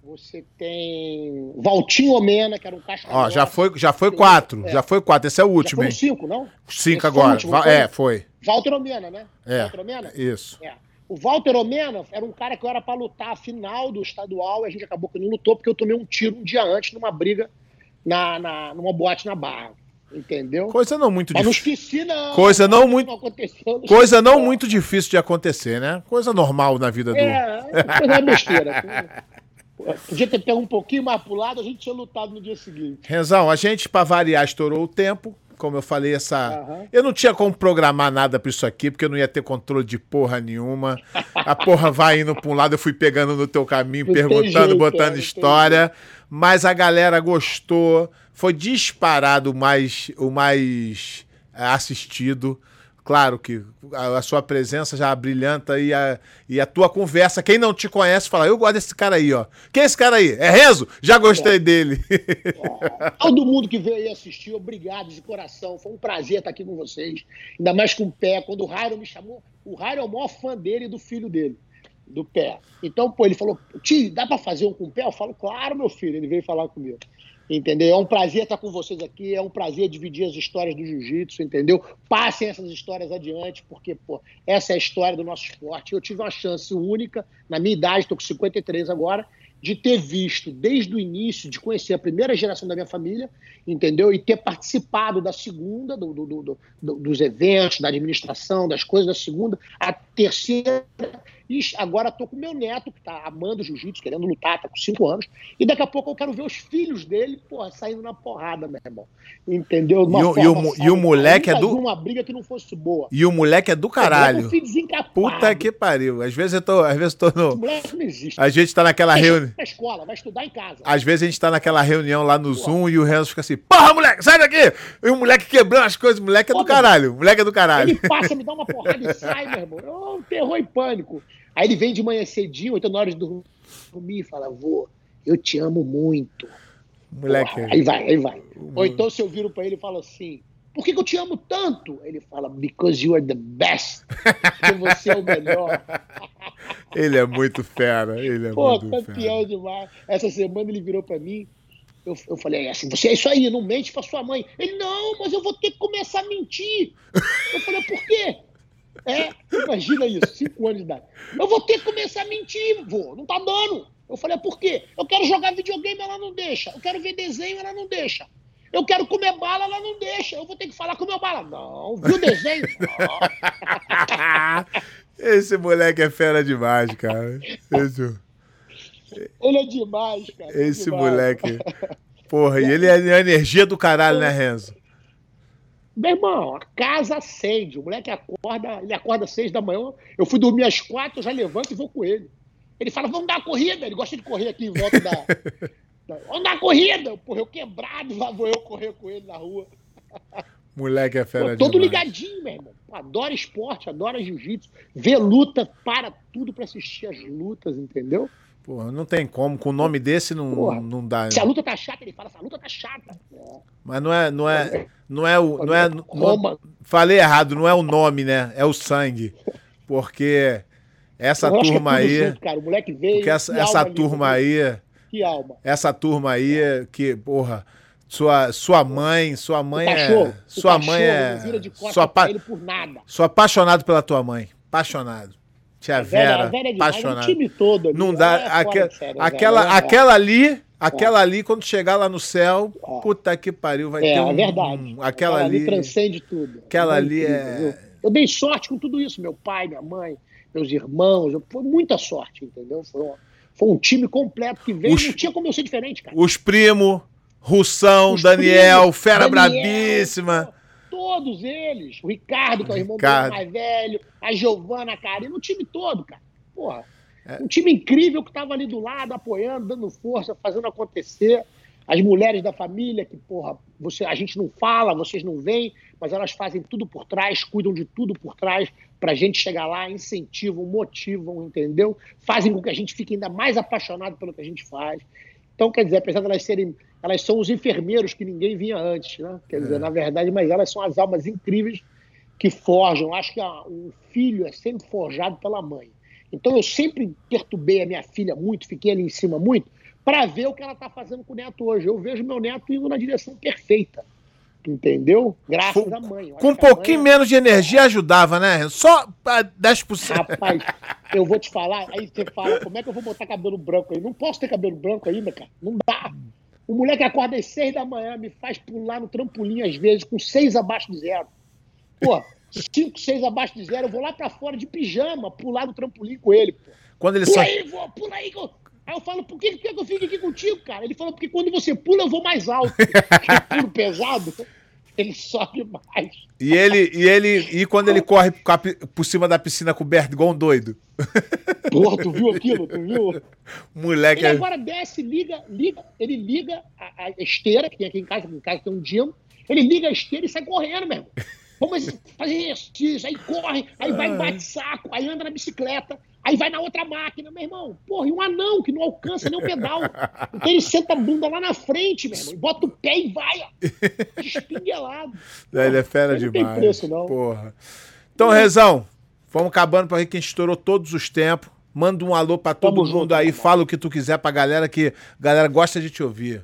você tem Valtinho Omena, que era um caixa. Ó, já foi, já foi quatro. É. Já foi quatro. Esse é o último, já hein? cinco, não? Cinco Esse agora. Último, foi? É, foi. Walter Omena, né? É. Walter Omena? Isso. É. O Walter Omena era um cara que eu era para lutar a final do estadual e a gente acabou que não lutou porque eu tomei um tiro um dia antes numa briga na, na numa boate na Barra. Entendeu? Coisa não muito difícil. não esqueci, não. Coisa não, muito. Não coisa não muito difícil de acontecer, né? Coisa normal na vida do. É, coisa é besteira. Podia ter pego um pouquinho mais pro lado, a gente tinha lutado no dia seguinte. Renzão, a gente, para variar, estourou o tempo. Como eu falei, essa. Uhum. Eu não tinha como programar nada pra isso aqui, porque eu não ia ter controle de porra nenhuma. A porra vai indo pra um lado, eu fui pegando no teu caminho, não perguntando, jeito, botando história. Mas a galera gostou. Foi disparado o mais, o mais é, assistido. Claro que a, a, sua presença já brilhanta e a, e a tua conversa. Quem não te conhece fala: Eu gosto desse cara aí, ó. Quem é esse cara aí? É Rezo? Já gostei é. dele. É. Todo mundo que veio aí assistir, obrigado de coração. Foi um prazer estar aqui com vocês. Ainda mais com o pé. Quando o Rairo me chamou, o Rairo é o maior fã dele e do filho dele, do pé. Então, pô, ele falou: Tio, dá para fazer um com o pé? Eu falo: Claro, meu filho. Ele veio falar comigo. Entendeu? É um prazer estar com vocês aqui, é um prazer dividir as histórias do jiu-jitsu, entendeu? Passem essas histórias adiante, porque, pô, essa é a história do nosso esporte. Eu tive uma chance única, na minha idade, estou com 53 agora, de ter visto desde o início, de conhecer a primeira geração da minha família, entendeu? E ter participado da segunda, do, do, do, dos eventos, da administração, das coisas da segunda, a terceira e agora estou com meu neto, que está amando jiu-jitsu, querendo lutar, está com 5 anos. E daqui a pouco eu quero ver os filhos dele, porra, saindo na porrada, meu irmão. Entendeu? E o, e, o, e o, moleque é do. uma briga que não fosse boa. E o moleque é do caralho. Puta que pariu. Às vezes eu tô, às vezes eu tô no. Moleque não existe. A gente tá naquela reunião. Na escola, vai estudar em casa. Às vezes a gente tá naquela reunião lá no porra. Zoom e o Renzo fica assim: porra, moleque, sai daqui! E o moleque quebrando as coisas, o moleque é do caralho. O moleque é do caralho. Ele passa, me dá uma porrada e sai, meu irmão. Oh, terror e pânico. Aí ele vem de manhã cedinho, oito horas de dormir e fala, vô, eu te amo muito. Moleque. Porra, aí vai, aí vai. Ou então se eu viro pra ele e falo assim, por que, que eu te amo tanto? Ele fala, because you are the best. Porque você é o melhor. ele é muito fera, ele é Pô, muito campeão fera. demais. Essa semana ele virou para mim, eu, eu falei é assim, você é isso aí, não mente pra sua mãe. Ele, não, mas eu vou ter que começar a mentir. Eu falei, por quê? É, imagina isso, cinco anos de idade. Eu vou ter que começar a mentir, vô, não tá dando. Eu falei, por quê? Eu quero jogar videogame, ela não deixa. Eu quero ver desenho, ela não deixa. Eu quero comer bala, ela não deixa. Eu vou ter que falar com meu bala. Não, viu o desenho? Esse moleque é fera demais, cara. Esse... Ele é demais, cara. É Esse demais. moleque. Porra, e ele é a energia do caralho, né, Renzo? Meu irmão, a casa acende. O moleque acorda, ele acorda às seis da manhã. Eu fui dormir às quatro, eu já levanto e vou com ele. Ele fala, vamos dar uma corrida. Ele gosta de correr aqui em volta da. da... Vamos dar uma corrida. Porra, eu quebrado, lá vou eu correr com ele na rua. Moleque é fera Pô, Todo demais. ligadinho, meu irmão. Adora esporte, adora jiu-jitsu. Vê luta, para tudo para assistir as lutas, entendeu? Porra, não tem como. Com o nome desse não, Porra, não dá. Se a luta tá chata, ele fala, essa luta tá chata. Mas não é, não é, não é o. Não é, não, falei errado, não é o nome, né? É o sangue. Porque essa é turma aí. Junto, cara. O moleque veio. Porque essa, essa turma ali, aí. Que alma. Essa turma aí, que, porra. Sua, sua mãe, sua mãe cachorro, é. Sua mãe é. Sua, apa... sou apaixonado pela tua mãe. Apaixonado. Tia Vera, Vera, Vera apaixonada. O time todo. Ali, não dá. É aquel, sério, aquela, aquela ali, aquela é. ali, quando chegar lá no céu, é. puta que pariu, vai é, ter um. É verdade. Um, aquela, ali, ali transcende tudo. Aquela ali é. Eu dei sorte com tudo isso, meu pai, minha mãe, meus irmãos. Foi muita sorte, entendeu? Foi um, foi um time completo que veio. Os, não tinha como eu ser diferente, cara. Os primos, Russão, os Daniel, primos, Fera Daniel, Brabíssima todos eles. O Ricardo, que é o irmão Ricardo. do mais velho, a Giovana, a Karina, o time todo, cara. Porra. É. Um time incrível que estava ali do lado, apoiando, dando força, fazendo acontecer. As mulheres da família, que, porra, você, a gente não fala, vocês não veem, mas elas fazem tudo por trás, cuidam de tudo por trás para a gente chegar lá, incentivam, motivam, entendeu? Fazem com que a gente fique ainda mais apaixonado pelo que a gente faz. Então, quer dizer, apesar de elas serem elas são os enfermeiros que ninguém vinha antes, né? Quer dizer, é. na verdade, mas elas são as almas incríveis que forjam. Acho que a, o filho é sempre forjado pela mãe. Então eu sempre perturbei a minha filha muito, fiquei ali em cima muito, para ver o que ela está fazendo com o neto hoje. Eu vejo meu neto indo na direção perfeita. Entendeu? Graças à mãe. Com um pouquinho mãe... menos de energia ajudava, né? Só 10%. Rapaz, eu vou te falar, aí você fala, como é que eu vou botar cabelo branco aí? Não posso ter cabelo branco ainda, cara. Não dá. O moleque acorda às seis da manhã, me faz pular no trampolim às vezes, com seis abaixo de zero. Pô, cinco, seis abaixo de zero, eu vou lá pra fora de pijama, pular no trampolim com ele, pô. Quando ele pula sai... aí, vô, pula aí. Aí eu falo, por que, que eu fico aqui contigo, cara? Ele falou, porque quando você pula, eu vou mais alto. eu pulo pesado ele sobe mais. E ele, e ele, e quando ele corre por cima da piscina coberto igual um doido. Porra, tu viu aquilo? Tu viu? Moleque. Ele é- agora desce, liga, liga, ele liga a, a esteira, que tem aqui em casa, em casa tem um gym, ele liga a esteira e sai correndo, mesmo. Vamos fazer isso, isso, aí corre, aí vai, bate saco, aí anda na bicicleta, aí vai na outra máquina, meu irmão. Porra, e um anão que não alcança nem o pedal. Então ele senta a bunda lá na frente, meu irmão, bota o pé e vai, ó. Espinguelado. Ele é fera ele demais. Não tem preço, não. Porra. Então, Rezão, vamos acabando para ver que a gente estourou todos os tempos. Manda um alô para todo Tamo mundo junto, aí, fala o que tu quiser pra galera, que a galera gosta de te ouvir.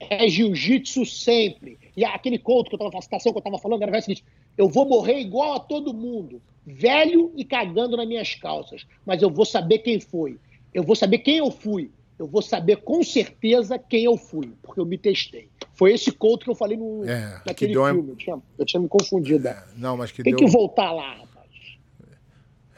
É jiu-jitsu sempre. E aquele conto que eu tava, a citação que eu estava falando era o seguinte: eu vou morrer igual a todo mundo, velho e cagando nas minhas calças, mas eu vou saber quem foi. Eu vou saber quem eu fui. Eu vou saber com certeza quem eu fui, porque eu me testei. Foi esse conto que eu falei no, é, naquele filme. Eu tinha, eu tinha, me confundido. É, não, mas que Tem deu... que voltar lá.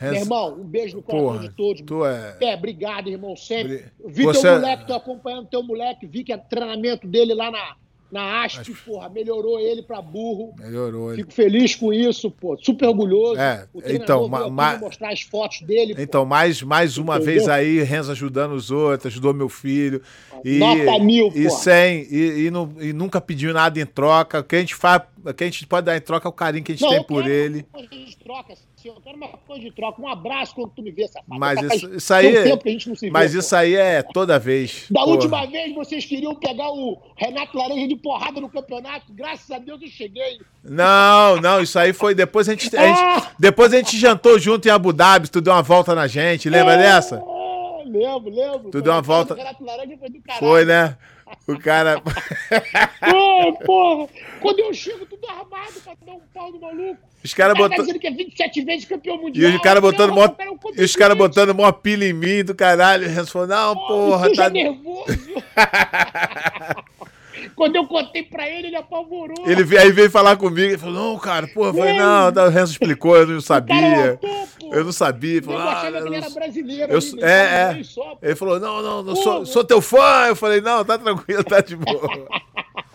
Meu irmão, um beijo no coração Porra, de todos. Tu é... é, obrigado, irmão, sempre. Vi Você... teu moleque, tô acompanhando teu moleque, vi que é treinamento dele lá na, na ASP, Mas... porra, melhorou ele pra burro. Melhorou ele. Fico feliz com isso, pô. Super orgulhoso. É, então, ma mostrar as fotos dele. Então, mais, mais uma Entendeu? vez aí, Renzo ajudando os outros, ajudou meu filho. E, Nota mil, e sem, e, e, não, e nunca pediu nada em troca. O que a gente faz que a gente pode dar em troca é o carinho que a gente Não, tem por ele. Uma coisa de troca, assim, eu quero uma coisa de troca. Um abraço quando tu me vê, safado. Mas isso, isso aí. É- mas vê, isso pô. aí é toda vez. Da porra. última vez vocês queriam pegar o Renato Laranja de porrada no campeonato. Graças a Deus eu cheguei. Não, não, isso aí foi. Depois a gente, a gente ah! depois a gente jantou junto em Abu Dhabi, tu deu uma volta na gente, lembra é, dessa? Lembro, lembro. Tu deu uma volta. Renato Laranja foi do caralho. Foi, né? O cara. Pô, porra! Quando eu chego, tudo armado pra dar um pau no maluco. Os caras cara botando. Tá dizendo que é 27 vezes campeão mundial. E os caras botando mó. E os caras botando mó pilha em mim do caralho. Renzo falou: não, porra, porra tá. nervoso. Quando eu contei pra ele, ele apavorou. Ele aí veio falar comigo e falou: Não, cara, porra, eu falei, não, o Renzo explicou, eu não sabia. eu não sabia. Falou, eu ah, achava que ele era brasileiro. Eu, ali, é, é. Só, ele falou: Não, não, não sou, sou teu fã. Eu falei: Não, tá tranquilo, tá de boa.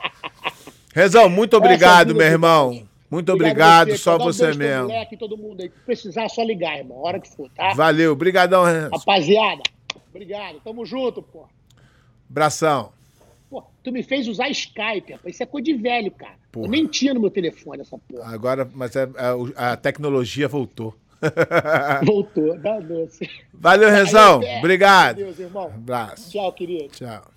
Rezão, muito obrigado, meu irmão. Muito obrigado, você, só você um mesmo. Moleque, todo mundo aí. Precisar, é só ligar, irmão. A hora que for, tá? Valeu, obrigadão, Renzo. Rapaziada, obrigado. Tamo junto, pô. Abração. Pô, tu me fez usar Skype, rapaz. Isso é coisa de velho, cara. Porra. Eu nem tinha no meu telefone essa porra. Agora, mas a, é, a, é, a tecnologia voltou. voltou, dá doce. Valeu, Rezão. Obrigado. Deus, irmão. Abraço. Tchau, querido. Tchau.